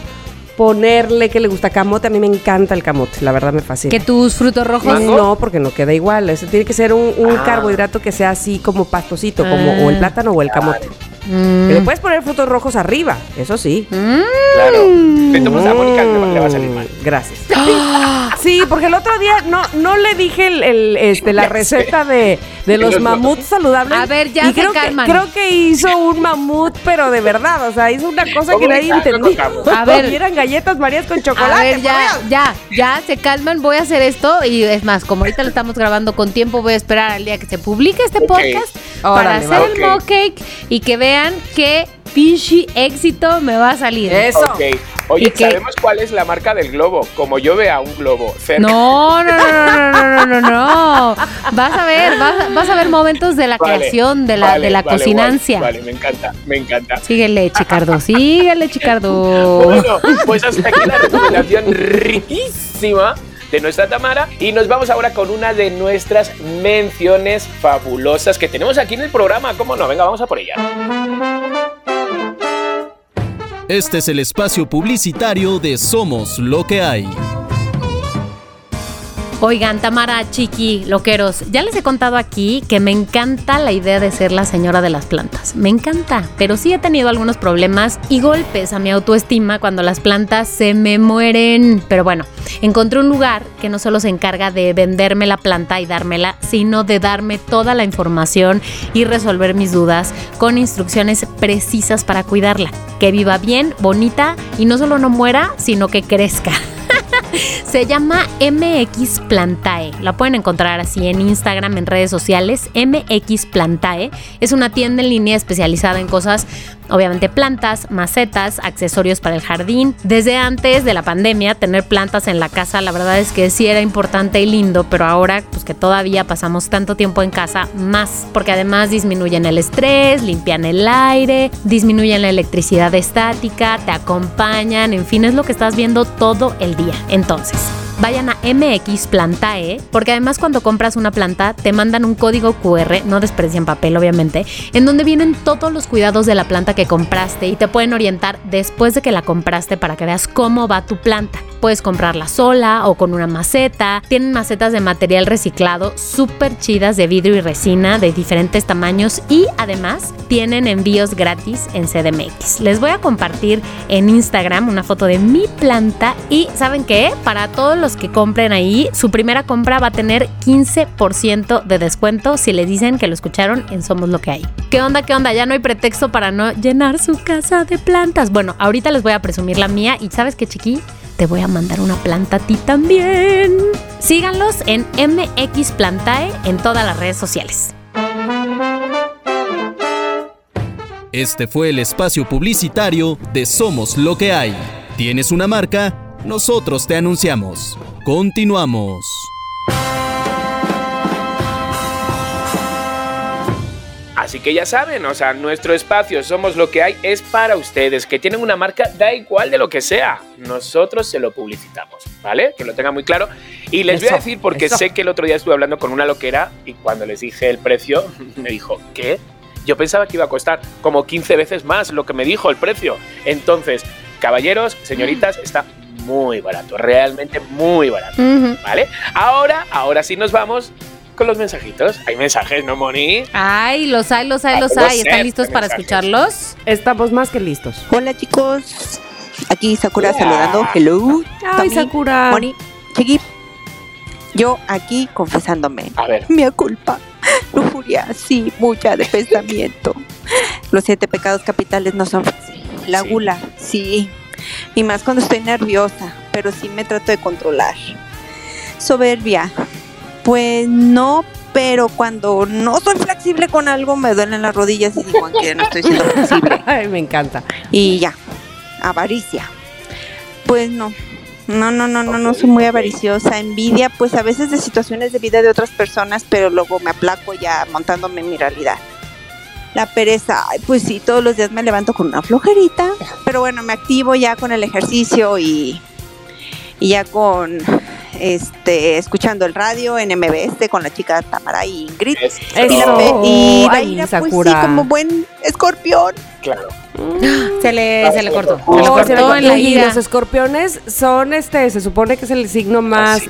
ponerle que le gusta camote, a mí me encanta el camote, la verdad me fascina. Que tus frutos rojos. ¿Mango? No, porque no queda igual. Eso tiene que ser un, un Ah. carbohidrato que sea así como pastosito, como o el Ah. plátano o el camote. Mm. Le puedes poner frutos rojos arriba, eso sí. Claro. De todos modos, a Mónica le va- le va a salir mal. Mm, Gracias. Sí, porque el otro día no, no le dije el, el, este, la receta de, de los mamuts saludables. A ver, ya y se creo calman. Que, creo que hizo un mamut, pero de verdad. O sea, hizo una cosa que ¿Cómo nadie contamos. A ver. Y eran galletas marías con chocolate. A ver, ya, ya, ya, se calman, voy a hacer esto y es más, como ahorita lo estamos grabando con tiempo, voy a esperar al día que se publique este Ok. podcast para Órale, hacer va. el Ok. mock cake y que vean qué pinche éxito me va a salir. Eso. Ok. Oye, ¿Y qué? ¿sabemos cuál es la marca del globo? Como yo vea un globo cerca. No, no, no, no, no, no, no, no. Vas a ver, vas a, vas a ver momentos de la Vale, creación, de la, vale, de la vale, cocinancia. Vale, vale, me encanta, me encanta. Síguele, Chicardo, síguele, Chicardo. Bueno, pues hasta aquí la recomendación riquísima de nuestra Tamara. Y nos vamos ahora con una de nuestras menciones fabulosas que tenemos aquí en el programa. ¿Cómo no? Venga, vamos a por ella. Este es el espacio publicitario de Somos lo que hay. Oigan, Tamara, Chiqui, loqueros, ya les he contado aquí que me encanta la idea de ser la señora de las plantas. Me encanta, pero sí he tenido algunos problemas y golpes a mi autoestima cuando las plantas se me mueren. Pero bueno, encontré un lugar que no solo se encarga de venderme la planta y dármela, sino de darme toda la información y resolver mis dudas con instrucciones precisas para cuidarla. Que viva bien, bonita y no solo no muera, sino que crezca. Se llama MX Plantae. La pueden encontrar así en Instagram, en redes sociales. MX Plantae es una tienda en línea especializada en cosas, obviamente plantas, macetas, accesorios para el jardín. Desde antes de la pandemia, tener plantas en la casa, la verdad es que sí era importante y lindo, pero ahora, pues que todavía pasamos tanto tiempo en casa, más, porque además disminuyen el estrés, limpian el aire, disminuyen la electricidad estática, te acompañan, en fin, es lo que estás viendo todo el día. Entonces, vayan a MX Plantae, porque además cuando compras una planta te mandan un código QR, no desperdician papel obviamente, en donde vienen todos los cuidados de la planta que compraste y te pueden orientar después de que la compraste para que veas cómo va tu planta. Puedes comprarla sola o con una maceta. Tienen macetas de material reciclado súper chidas de vidrio y resina de diferentes tamaños y además tienen envíos gratis en CDMX. Les voy a compartir en Instagram una foto de mi planta y ¿saben qué? Para todos los que compren ahí, su primera compra va a tener 15% de descuento si les dicen que lo escucharon en Somos lo que hay. ¿Qué onda? ¿Qué onda? Ya no hay pretexto para no llenar su casa de plantas. Bueno, ahorita les voy a presumir la mía y ¿sabes qué, chiqui? Te voy a mandar una planta a ti también. Síganlos en MX Plantae en todas las redes sociales. Este fue el espacio publicitario de Somos lo que hay. ¿Tienes una marca? Nosotros te anunciamos. Continuamos. Así que ya saben, o sea, nuestro espacio, somos lo que hay, es para ustedes. Que tienen una marca, da igual de lo que sea. Nosotros se lo publicitamos, ¿vale? Que lo tengan muy claro. Y les voy a decir, porque eso. sé que el otro día estuve hablando con una loquera y cuando les dije el precio, me dijo, ¿qué? Yo pensaba que iba a costar como 15 veces más lo que me dijo el precio. Entonces, caballeros, señoritas, está muy barato, realmente muy barato. ¿vale? Ahora, ahora sí nos vamos con los mensajitos. Hay mensajes, ¿no, Moni? Ay, los hay, los hay, los hay. ¿Están listos para mensajes. escucharlos? Estamos más que listos. Hola chicos, aquí Sakura Hola. saludando. Hello. Ay, Tami, Sakura. Moni, Chiqui. Yo aquí confesándome. A ver. Mea culpa. Lujuria, sí, mucha de pensamiento. Los siete pecados capitales no son fáciles. La Sí. gula, sí. Y más cuando estoy nerviosa, pero sí me trato de controlar. Soberbia, pues no, pero cuando no soy flexible con algo me duelen las rodillas y digo que no estoy siendo flexible. Ay, me encanta. Y ya, avaricia. Pues no, no, no, no, no, no soy muy avariciosa. Envidia, pues a veces de situaciones de vida de otras personas, pero luego me aplaco ya montándome en mi realidad. La pereza, ay, pues sí, todos los días me levanto con una flojerita, pero bueno, me activo ya con el ejercicio y, y ya con este escuchando el radio en MBS con la chica Tamara y Ingrid. Es- Y la, Eso. y la Ay, ira, pues sí, como buen escorpión. Claro. Se le, se le cortó. Se le Oh, se me cortó en la y ira. los escorpiones son este, se supone que es el signo más.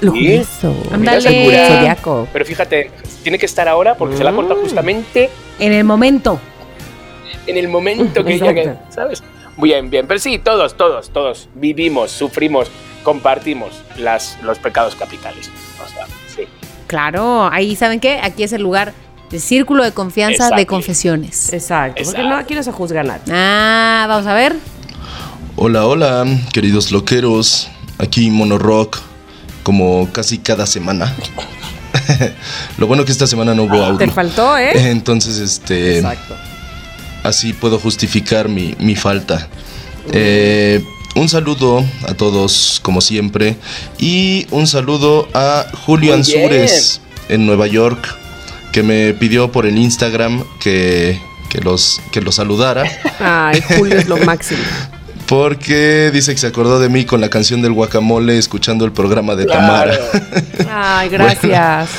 Pero fíjate, tiene que estar ahora porque se la corta Mm. justamente En el momento. en el momento que Exacto. llegue, ¿sabes? Bien, bien. Pero sí, todos, todos, todos vivimos, sufrimos, compartimos las, los pecados capitales. O sea, sí. Claro, ahí saben qué, aquí es el lugar de círculo de confianza de confesiones. Exacto. Porque no, aquí no se juzga a nadie. Ah, vamos a ver. Hola, hola, queridos loqueros. Aquí Mono Rock, como casi cada semana. Lo bueno que esta semana no hubo Te audio. faltó, ¿eh? Entonces, este, Exacto. así puedo justificar mi, mi falta. Eh, un saludo a todos, como siempre. Y un saludo a Julio Muy bien. Ansures en Nueva York, que me pidió por el Instagram que, que, los, que los saludara. Ay, Julio es lo máximo. Porque dice que se acordó de mí con la canción del guacamole escuchando el programa de Tamara. Ay, gracias.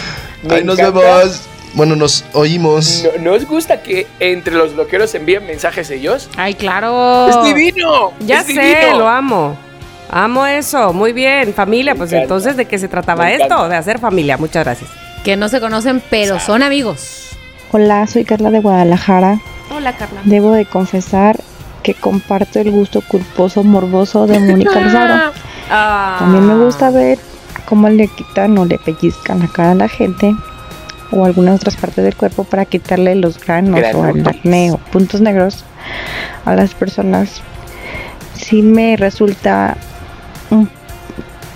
Ahí nos encanta. vemos. Bueno, nos oímos. ¿No, ¿no os gusta que entre los bloqueros envíen mensajes ellos? Ay, claro. ¡Es divino! Ya es sé, divino. lo amo. Amo eso. Muy bien, familia. Me Pues encanta. entonces, ¿de qué se trataba Me esto? encanta. De hacer familia. Muchas gracias. Que no se conocen, pero son amigos. Hola, soy Carla de Guadalajara. Hola, Carla. Debo de confesar que comparto el gusto culposo morboso de Mónica Lozano. Ah. También me gusta ver cómo le quitan o le pellizcan la cara a la gente o algunas otras partes del cuerpo para quitarle los granos o el acné o puntos negros a las personas. Sí me resulta un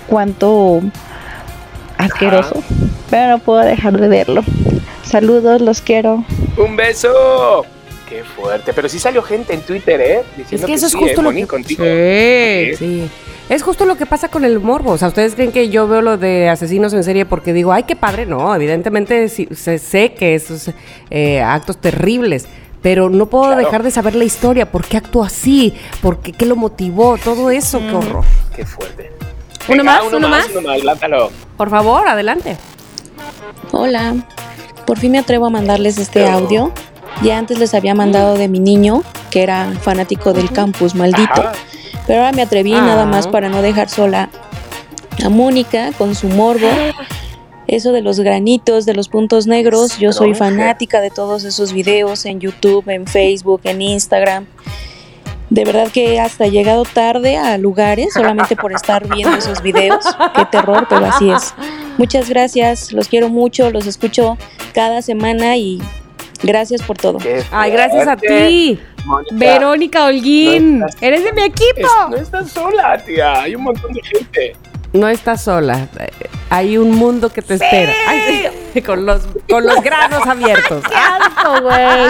cuanto asqueroso, pero no puedo dejar de verlo. Saludos, los quiero. ¡Un beso! ¡Qué fuerte! Pero sí salió gente en Twitter, ¿eh? Es Diciendo que eso es sí, justo ¿eh, lo que... contigo. Sí, sí. Es justo lo que pasa con el morbo. O sea, ¿ustedes creen que yo veo lo de asesinos en serie porque digo, ay, qué padre? No, evidentemente sí, sé, sé que esos eh, actos terribles. Pero no puedo Claro. dejar de saber la historia. ¿Por qué actuó así? ¿Por qué, qué lo motivó? Todo eso, qué horror. ¡Qué fuerte! ¿Uno Venga, más? Uno, ¿Uno más, uno más. Por favor, adelante. Hola, por fin me atrevo a mandarles este audio. Ya antes les había mandado de mi niño, que era fanático del campus, maldito. Ajá. Pero ahora me atreví Ah. nada más para no dejar sola a Mónica con su morbo. Eso de los granitos, de los puntos negros, yo soy fanática de todos esos videos en YouTube, en Facebook, en Instagram. De verdad que hasta he llegado tarde a lugares solamente por estar viendo esos videos. Qué terror, pero así es. Muchas gracias, los quiero mucho, los escucho cada semana y gracias por todo. ¡Qué Ay, gracias a ti. Mónica, Verónica Holguín. No estás- Eres de mi equipo. es- no estás sola, tía. Hay un montón de gente. No estás sola. hay un mundo que te espera. Ay, sí, con, los, con los granos abiertos. ¡Qué asco, güey!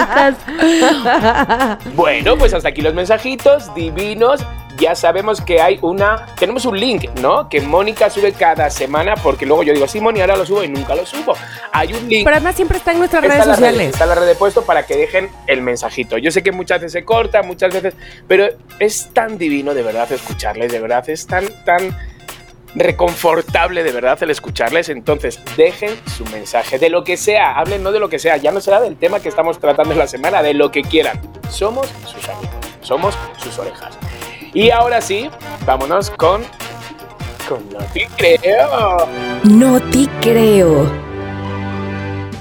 Bueno, pues hasta aquí los mensajitos divinos. Ya sabemos que hay una. Tenemos un link, ¿no? Que Mónica sube cada semana, porque luego yo digo, sí, Moni, ahora lo subo y nunca lo subo. Hay un link. Pero además siempre está en nuestras Está redes la red, sociales. está la red de puesto para que dejen el mensajito. Yo sé que muchas veces se corta, muchas veces, pero es tan divino de verdad escucharles, de verdad es tan, tan reconfortable de verdad el escucharles. Entonces, dejen su mensaje de lo que sea, hablen no de lo que sea, ya no será del tema que estamos tratando en la semana, de lo que quieran. Somos sus amigos, somos sus orejas. Y ahora sí, vámonos con. con No te creo. No te creo.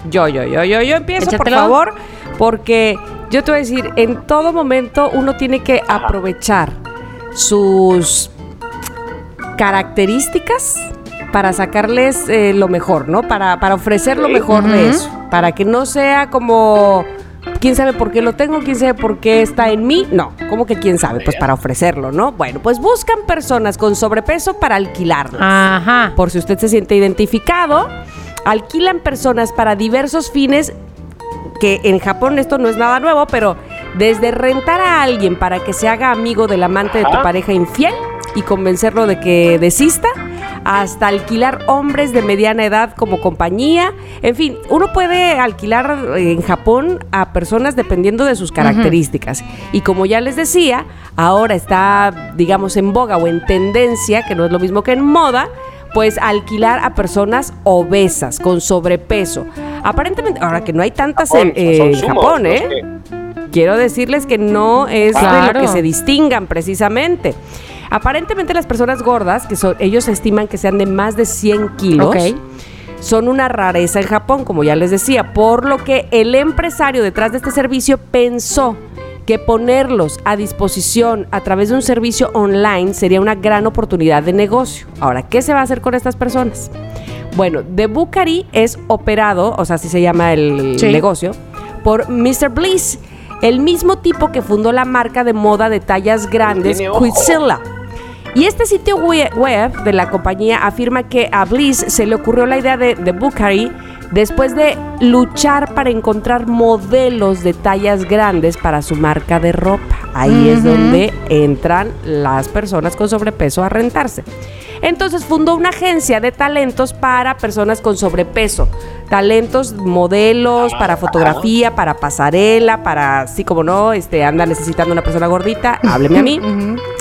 Yo, yo, yo, yo, yo empiezo, por favor, porque yo te voy a decir, en todo momento uno tiene que aprovechar sus características para sacarles eh, lo mejor, ¿no? Para, para ofrecer lo mejor de eso. Para que no sea como, ¿quién sabe por qué lo tengo? ¿Quién sabe por qué está en mí? No, ¿cómo que quién sabe? Pues para ofrecerlo, ¿no? Bueno, pues buscan personas con sobrepeso para alquilarlas. Ajá. Por si usted se siente identificado, alquilan personas para diversos fines que en Japón esto no es nada nuevo, pero desde rentar a alguien para que se haga amigo del amante de tu pareja infiel y convencerlo de que desista, hasta alquilar hombres de mediana edad como compañía. En fin, uno puede alquilar eh, en Japón a personas dependiendo de sus características. Y como ya les decía, ahora está, digamos, en boga o en tendencia, que no es lo mismo que en moda, pues alquilar a personas obesas, con sobrepeso. Aparentemente, ahora que no hay tantas en, Japón, eh, en Japón, ¿eh? Quiero decirles que no es de lo que se distingan precisamente. Aparentemente las personas gordas, que son, ellos estiman que sean de más de 100 kilos, son una rareza en Japón, como ya les decía, por lo que el empresario detrás de este servicio pensó que ponerlos a disposición a través de un servicio online sería una gran oportunidad de negocio. Ahora, ¿qué se va a hacer con estas personas? Bueno, The Bukari es operado, o sea, así se llama el Sí. negocio, por Mr. Bliss, el mismo tipo que fundó la marca de moda de tallas grandes. Quizilla. Y este sitio we- web de la compañía afirma que a Bliss se le ocurrió la idea de, Bukari después de luchar para encontrar modelos de tallas grandes para su marca de ropa. Ahí es donde entran las personas con sobrepeso a rentarse. Entonces fundó una agencia de talentos para personas con sobrepeso. Talentos, modelos, para fotografía, para pasarela, para, sí como no, este, anda necesitando una persona gordita, hábleme a mí.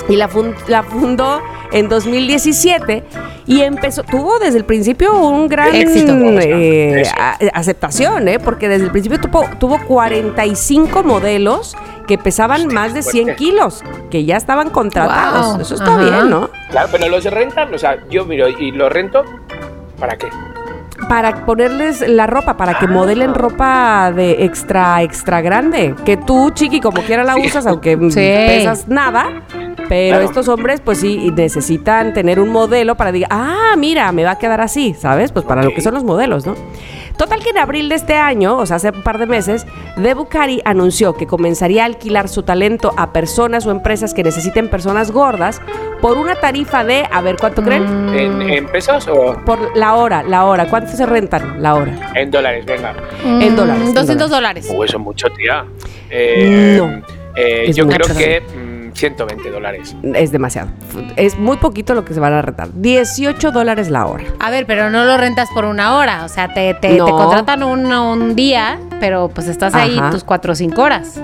Y la fundó en 2017 y empezó, tuvo desde el principio un gran Éxito. eh, a- aceptación, ¿eh? porque desde el principio tuvo, tuvo 45 modelos que pesaban más de 100 kilos, que ya estaban contratados. Wow. Eso está Ajá. bien, ¿no? Claro, pero los rentan, o sea, yo miro y lo rento, ¿para qué? Para ponerles la ropa, para que modelen ropa de extra, extra grande. Que tú, chiqui, como quiera la Sí. usas, aunque Sí. pesas nada. Pero Claro. estos hombres, pues sí, necesitan tener un modelo para decir, ah, mira, me va a quedar así, ¿sabes? Pues para lo que son los modelos, ¿no? Total que en abril de este año, o sea, hace un par de meses, The Bucari anunció que comenzaría a alquilar su talento a personas o empresas que necesiten personas gordas por una tarifa de, a ver, ¿cuánto creen? Mm. ¿En, en pesos o Por la hora, la hora. ¿Cuánto se rentan la hora? en dólares? Venga. en dólares, en 200 dólares. Uh, eso es mucho, tía. Eh, No. eh, Es yo mucho. creo que mm, 120 dólares. Es demasiado. Es muy poquito lo que se van a rentar. 18 dólares la hora. A ver, pero no lo rentas por una hora. O sea, te, te, No. te contratan un, un día, pero pues estás ahí Ajá. tus 4 o 5 horas.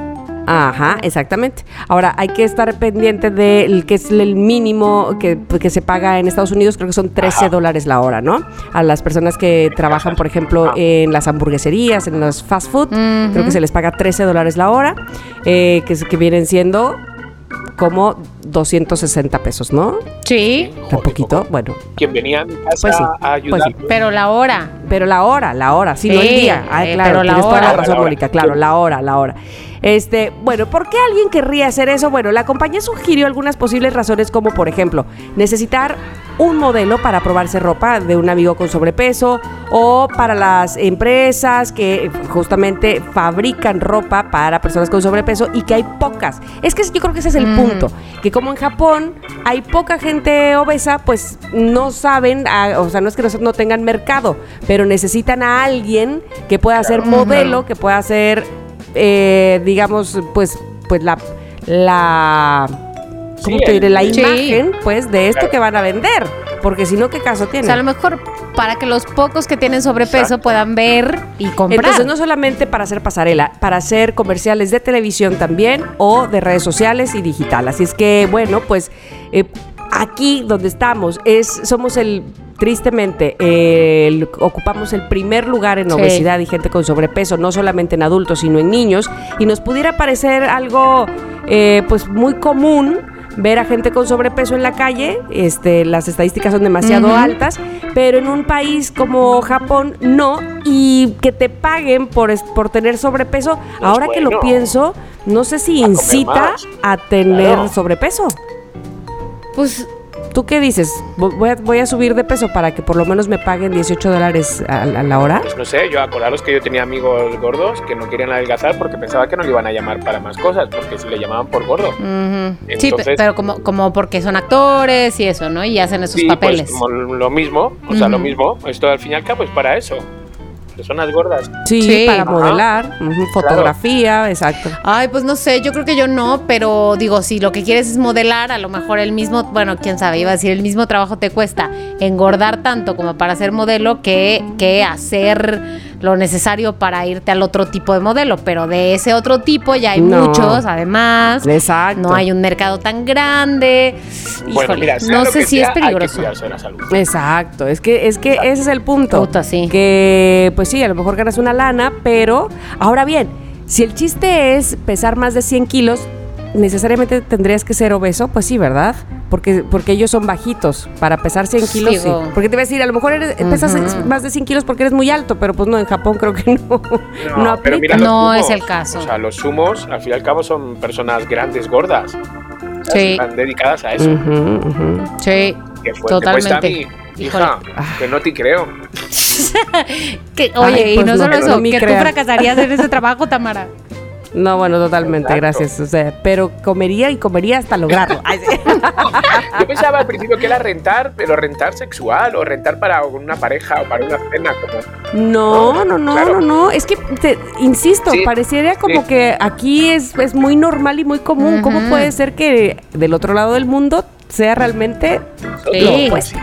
Ajá, exactamente. Ahora, hay que estar pendiente del que es el mínimo que, que se paga en Estados Unidos, creo que son 13 Ajá. dólares la hora, ¿no? A las personas que trabajan, por ejemplo, en las hamburgueserías, en los fast food, creo que se les paga 13 dólares la hora, eh, que, que vienen siendo como 260 pesos, ¿no? Sí, Tan poquito, bueno, Quien venía a mi casa Pues sí, a pues ayudar. sí. pero la hora. Pero la hora, la hora, sí, no Sí, el día. Ah, eh, claro, pero la tienes hora. la La razón, hora. Mónica, claro, la hora, la hora. Este, bueno, ¿por qué alguien querría hacer eso? Bueno, la compañía sugirió algunas posibles razones como, por ejemplo, necesitar un modelo para probarse ropa de un amigo con sobrepeso o para las empresas que justamente fabrican ropa para personas con sobrepeso y que hay pocas. Es que yo creo que ese es el Mm. punto, que como en Japón hay poca gente obesa, pues no saben, o sea, no es que no, no tengan mercado, pero necesitan a alguien que pueda ser modelo, que pueda ser, eh, digamos, pues, pues la, la, ¿cómo te diré? La Sí. imagen, pues, de esto Claro. que van a vender, porque si no, ¿qué caso O tiene? sea, a lo mejor para que los pocos que tienen sobrepeso Exacto. puedan ver y comprar. Entonces, no solamente para hacer pasarela, para hacer comerciales de televisión también o de redes sociales y digital. Así es que, bueno, pues eh, aquí donde estamos es somos el tristemente eh, el- ocupamos el primer lugar en Sí. obesidad y gente con sobrepeso, no solamente en adultos sino en niños y nos pudiera parecer algo eh, pues muy común ver a gente con sobrepeso en la calle, este, las estadísticas son demasiado altas, pero en un país como Japón no, y que te paguen por, es- por tener sobrepeso, ahora que lo pienso, no sé si incita a tener Claro. sobrepeso. Pues ¿Tú qué dices? Vo- Voy a, voy a subir de peso para que por lo menos me paguen 18 dólares a, a la hora. Pues no sé, yo acordaros que yo tenía amigos gordos que no querían adelgazar porque pensaba que no le iban a llamar para más cosas, porque si le llamaban por gordo. Ujú. sí, pe- Entonces- pero como, como porque son actores y eso, ¿no? Y hacen esos Sí, papeles. pues como lo mismo, o sea, lo mismo. Esto al fin y al cabo es para eso. Personas gordas. Sí, Sí. para Ajá. modelar, fotografía, exacto. Ay, pues no sé, yo creo que yo no, pero digo, si lo que quieres es modelar, a lo mejor el mismo, bueno, quién sabe, iba a decir, el mismo trabajo te cuesta engordar tanto como para ser modelo que, que hacer lo necesario para irte al otro tipo de modelo, pero de ese otro tipo ya hay No. muchos, además. Exacto. No hay un mercado tan grande. Bueno, Híjole, mira, sea no lo sé que si sea, es peligroso. Hay que cuidarse de la salud. Exacto, es que es que ese es el punto. Puta, sí. Que pues sí, a lo mejor ganas una lana, pero ahora bien, si el chiste es pesar más de 100 kilos, necesariamente tendrías que ser obeso, pues sí, ¿verdad? Porque, porque ellos son bajitos. Para pesar 100 kilos, sí. Porque te voy a decir, a lo mejor eres- pesas más de 100 kilos porque eres muy alto, pero pues no, en Japón creo que no, no, pero mira No es el caso. O sea, los sumos, al fin y al cabo, son personas grandes, gordas. Sí. Están dedicadas a eso. Sí, Que fue que cuesta a mí. Totalmente. Hija, que no te creo. Que, oye, Ay, y pues no no, solo no eso, me que tú creas. fracasarías en ese trabajo, Tamara. No, bueno, totalmente, Exacto. gracias. O sea, pero comería y comería hasta lograrlo. Yo pensaba al principio que era rentar, pero rentar sexual o rentar para una pareja o para una cena. Como, No, no, no, Claro. no, no. Es que, te, insisto, Sí, pareciera como sí. que aquí es, es muy normal y muy común. ¿Cómo puede ser que del otro lado del mundo sea realmente Sí. lo opuesto?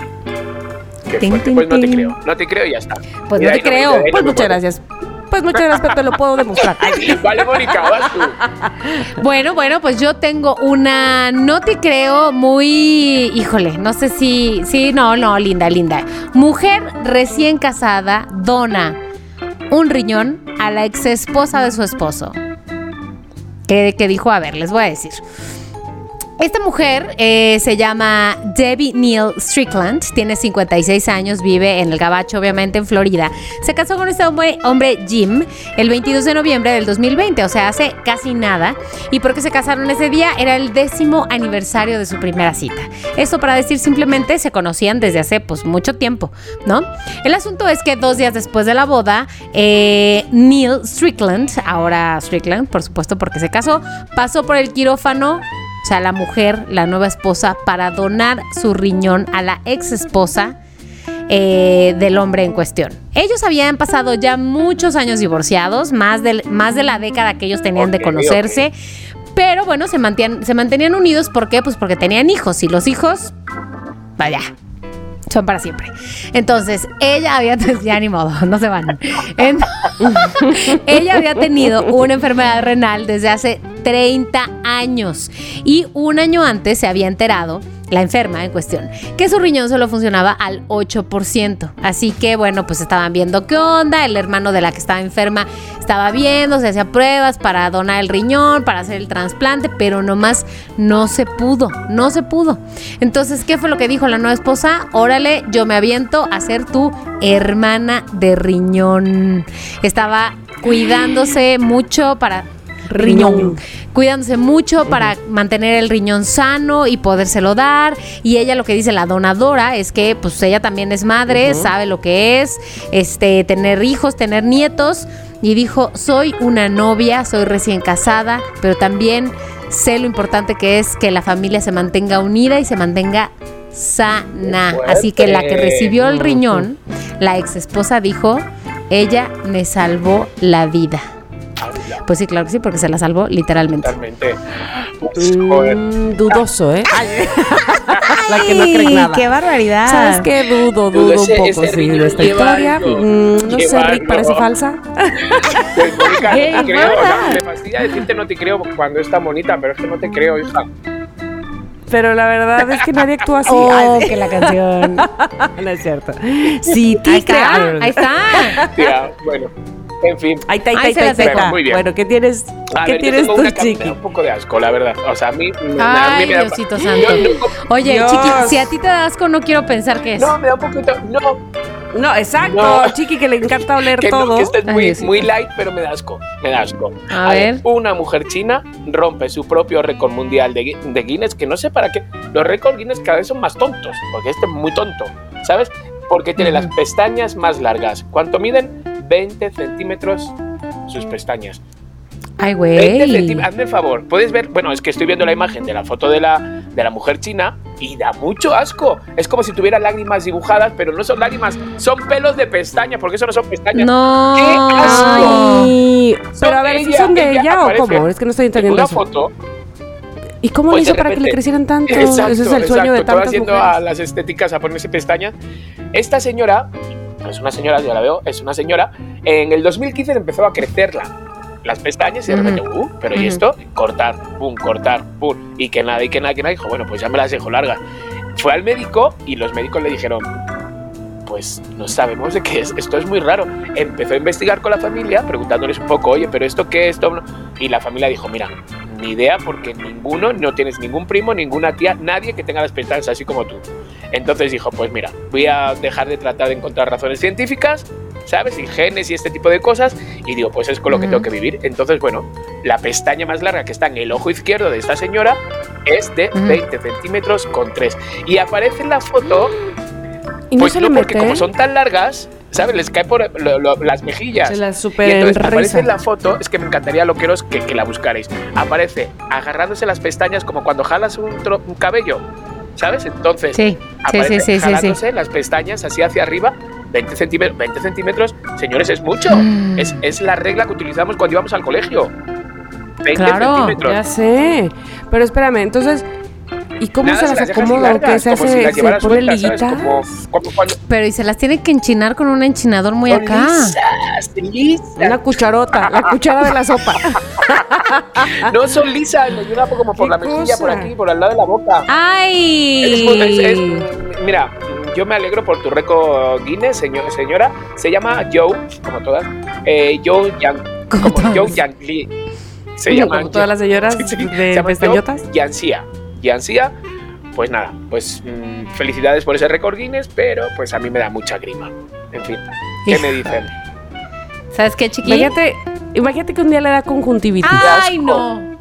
Tin, Pues no te creo. No te creo y ya está. Pues no te creo. no Pues muchas gracias. Pues muchas gracias, pero te lo puedo demostrar. Ay, Vale, Mónica, vas tú. Bueno, bueno, pues yo tengo una, no te creo, muy, híjole, no sé si, sí, no, no, linda, linda. Mujer recién casada dona un riñón a la ex esposa de su esposo. Que, que dijo, a ver, les voy a decir. Esta mujer eh, se llama Debbie Neal Strickland, tiene 56 años, vive en el Gabacho, obviamente en Florida. Se casó con este hombre, hombre Jim el 22 de noviembre del 2020, o sea, hace casi nada. ¿Y por qué se casaron ese día? Era el décimo aniversario de su primera cita. Esto para decir simplemente se conocían desde hace pues mucho tiempo, ¿no? El asunto es que dos días después de la boda, eh, Neil Strickland, ahora Strickland, por supuesto porque se casó, pasó por el quirófano o sea, la mujer, la nueva esposa, para donar su riñón a la ex esposa eh, del hombre en cuestión. Ellos habían pasado ya muchos años divorciados, más de, más de la década que ellos tenían de conocerse. Pero bueno, se, mantían- se mantenían unidos. ¿Por qué? Pues porque tenían hijos. Y los hijos, vaya, son para siempre. Entonces, ella había, ya ni modo, no se van. Ella había tenido una enfermedad renal desde hace 30 años y un año antes se había enterado la enferma en cuestión, que su riñón solo funcionaba al 8%. Así que bueno, pues estaban viendo qué onda, el hermano de la que estaba enferma estaba viendo, se hacía pruebas para donar el riñón, para hacer el trasplante, pero nomás no se pudo, no se pudo. Entonces, ¿qué fue lo que dijo la nueva esposa? Órale, yo me aviento a ser tu hermana de riñón. Estaba cuidándose mucho para riñón. Cuidándose mucho para mantener el riñón sano y podérselo dar. Y ella lo que dice la donadora es que pues ella también es madre, sabe lo que es, este, tener hijos, tener nietos. Y dijo, soy una novia, soy recién casada, pero también sé lo importante que es que la familia se mantenga unida y se mantenga sana. Así que la que recibió el riñón, la ex esposa dijo, ella me salvó la vida. Pues sí, claro que sí, porque se la salvó literalmente. Totalmente. Pues. Mm, dudoso, ¿eh? la que no cree nada. ¡Qué barbaridad! ¿Sabes qué? Dudo, dudo Ese- un poco, sí, de esta historia. Mm, no sé, Rick, parece falsa. Pues, Mónica, ¡Qué no te creo. O sea, guapa! me fastidia decirte no te creo cuando es tan bonita, pero es que no te creo, hija. Pero la verdad es que nadie actúa así. Oh, que la canción. no es cierto. Sí, Ahí te está, ahí está. Tía, bueno, en fin. Ahí está, ahí Ahí está, ahí está, está. Muy bien. Bueno, ¿qué tienes, A ¿qué ver, yo tienes tú, chiqui? un poco de asco, la verdad. O sea, a mí, a Ay, me da... Diosito Yo santo. no- Oye, Dios. chiqui, si a ti te da asco, no quiero pensar que es. No, me da un poquito... No, No, exacto. No. Chiqui, que le encanta oler que, no, todo. que este es muy, light, pero me da asco. Me da asco. A ver. Una mujer china rompe su propio récord mundial de, de Guinness, que no sé para qué. Los récords Guinness cada vez son más tontos, porque este es muy tonto, ¿sabes? Porque tiene las pestañas más largas. ¿Cuánto miden? 20 centímetros sus pestañas. Ay, 20 güey. Hazme el favor, puedes ver. Bueno, es que estoy viendo la imagen de la foto de la, de la mujer china y da mucho asco. Es como si tuviera lágrimas dibujadas, pero no son lágrimas, son pelos de pestaña, porque eso no son pestañas. No. ¡Qué asco! Ay, pero a ver, ¿son de ella ella o cómo? Es que no estoy En entendiendo una eso. foto. ¿Y cómo Pues le hizo de para que le repente- crecieran tanto? Exacto, Ese es el sueño exacto. de tantas yendo mujeres. a las estéticas a ponerse pestañas. Esta señora, es una señora, yo la veo, es una señora, en el 2015 le empezó a crecerla las pestañas y de repente, uh, pero ¿y esto? Cortar, pum, cortar, pum, y que nada, y que nada, que nada. Dijo, bueno, pues ya me las dejo largas. Fue al médico y los médicos le dijeron, pues no sabemos de qué es, esto es muy raro. Empezó a investigar con la familia, preguntándoles un poco, oye, pero esto qué es, esto no?". Y la familia dijo, mira, ni idea porque ninguno, no tienes ningún primo, ninguna tía, nadie que tenga las pestañas así como tú. Entonces dijo, pues mira, voy a dejar de tratar de encontrar razones científicas, ¿sabes? Y genes y este tipo de cosas. Y digo, pues es con lo que tengo que vivir. Entonces, bueno, la pestaña más larga que está en el ojo izquierdo de esta señora es de Ujú. 20 centímetros con 3. Y aparece en la foto ¿Y no pues se no, le porque mete? como son tan largas, ¿sabes? Les cae por lo- lo- las mejillas. Se las y super entonces aparece en la foto, es que me encantaría lo quiero que, que la buscarais. Aparece agarrándose las pestañas como cuando jalas un, tro- un cabello, ¿sabes? Entonces, Sí, aparece sí, sí, sí, sí. jalándose las pestañas así hacia arriba, 20 centímetros, 20 centímetros, señores, es mucho. Mm. Es, es la regla que utilizamos cuando íbamos al colegio. 20 Claro, centímetros. Ya sé. Pero espérame, entonces, ¿y cómo Nada, se las así acomoda? ¿O qué largas, se si hace? las ¿Se pone liguitas? Como, como cuando, Pero y se las tiene que enchinar con un enchinador muy Son acá. lisas, lisas. Una cucharota, la cuchara de la sopa. No son lisas, me ayuda como por ¿Qué la mejilla, por aquí, por al lado de la boca. ¡Ay! muy- es- es- mira, yo me alegro por tu récord Guinness, señor- señora. Se llama Joe, como todas. Eh, Joe Yang, Como. Joe Yang Lee. Se llama Como todas las señoras Sí, sí, se de llama pestañotas. Joe Yancia. Yancia, pues nada, pues mm, felicidades por ese récord Guinness, pero pues a mí me da mucha grima. En fin, ¿qué me dicen? ¿Sabes qué, chiqui? Imagínate, imagínate que un día le da conjuntivitis. ¡Ay, no!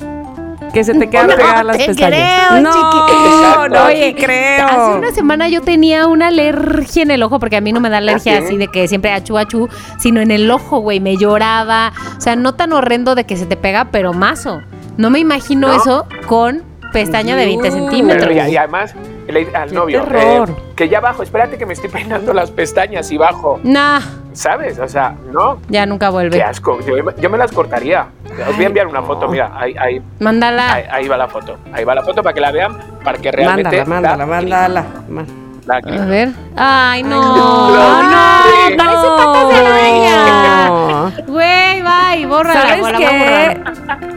Que se te quedan No pegadas las te pestañas. creo, no, chiqui. no, Oye, creo. Hace una semana yo tenía una alergia en el ojo, porque a mí no me da alergia ¿Ah, sí? así de que siempre achú achú, sino en el ojo, güey, me lloraba. O sea, no tan horrendo de que se te pega, pero mazo. No me imagino ¿No? eso con pestaña de 20 No. centímetros. Y, y además, le- al Qué novio, eh, que ya bajo, espérate que me estoy peinando las pestañas y bajo. Nah, ¿Sabes? O sea, no. ya nunca Qué vuelve. asco. Yo, yo me las cortaría. Os voy a enviar una no. foto, mira, ahí, ahí, Mándala. ahí, ahí va la foto. Ahí va la foto para que la vean, para que realmente. Mándala, mándala, da mándala. A ver. Ay, no. no. no, parece patas de araña. No. Güey, bye, bórrala, ¿Sabes la qué?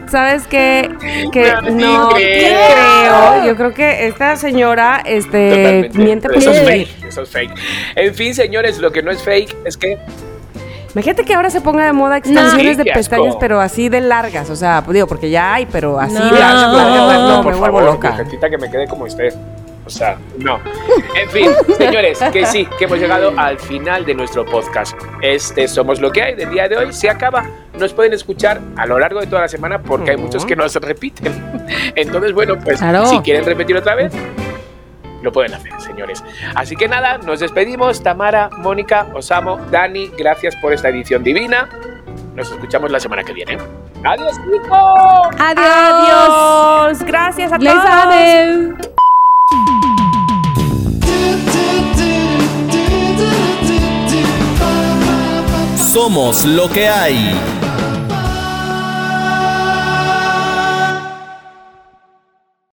¿Sabes qué? Que No no creo. creo. Yo creo que esta señora este, Totalmente. miente por Eso es fake. Eso es fake. En fin, señores, lo que no es fake es que. Imagínate que ahora se ponga de moda extensiones Sí, de pestañas, asco. pero así de largas. O sea, digo, porque ya hay, pero así No. de largas. No, No, por me favor, vuelvo loca. que me quede como esté. O sea, no. En fin, señores, que sí, que hemos llegado al final de nuestro podcast. Este Somos lo que hay del día de hoy. Se acaba. Nos pueden escuchar a lo largo de toda la semana porque hay muchos que no se repiten. Entonces, bueno, pues Claro. si quieren repetir otra vez, lo pueden hacer, señores. Así que nada, nos despedimos. Tamara, Mónica, Osamo, Dani, gracias por esta edición divina. Nos escuchamos la semana que viene. ¡Adiós, chicos! Adiós. Adiós. Gracias a Les todos. ame. Somos lo que hay.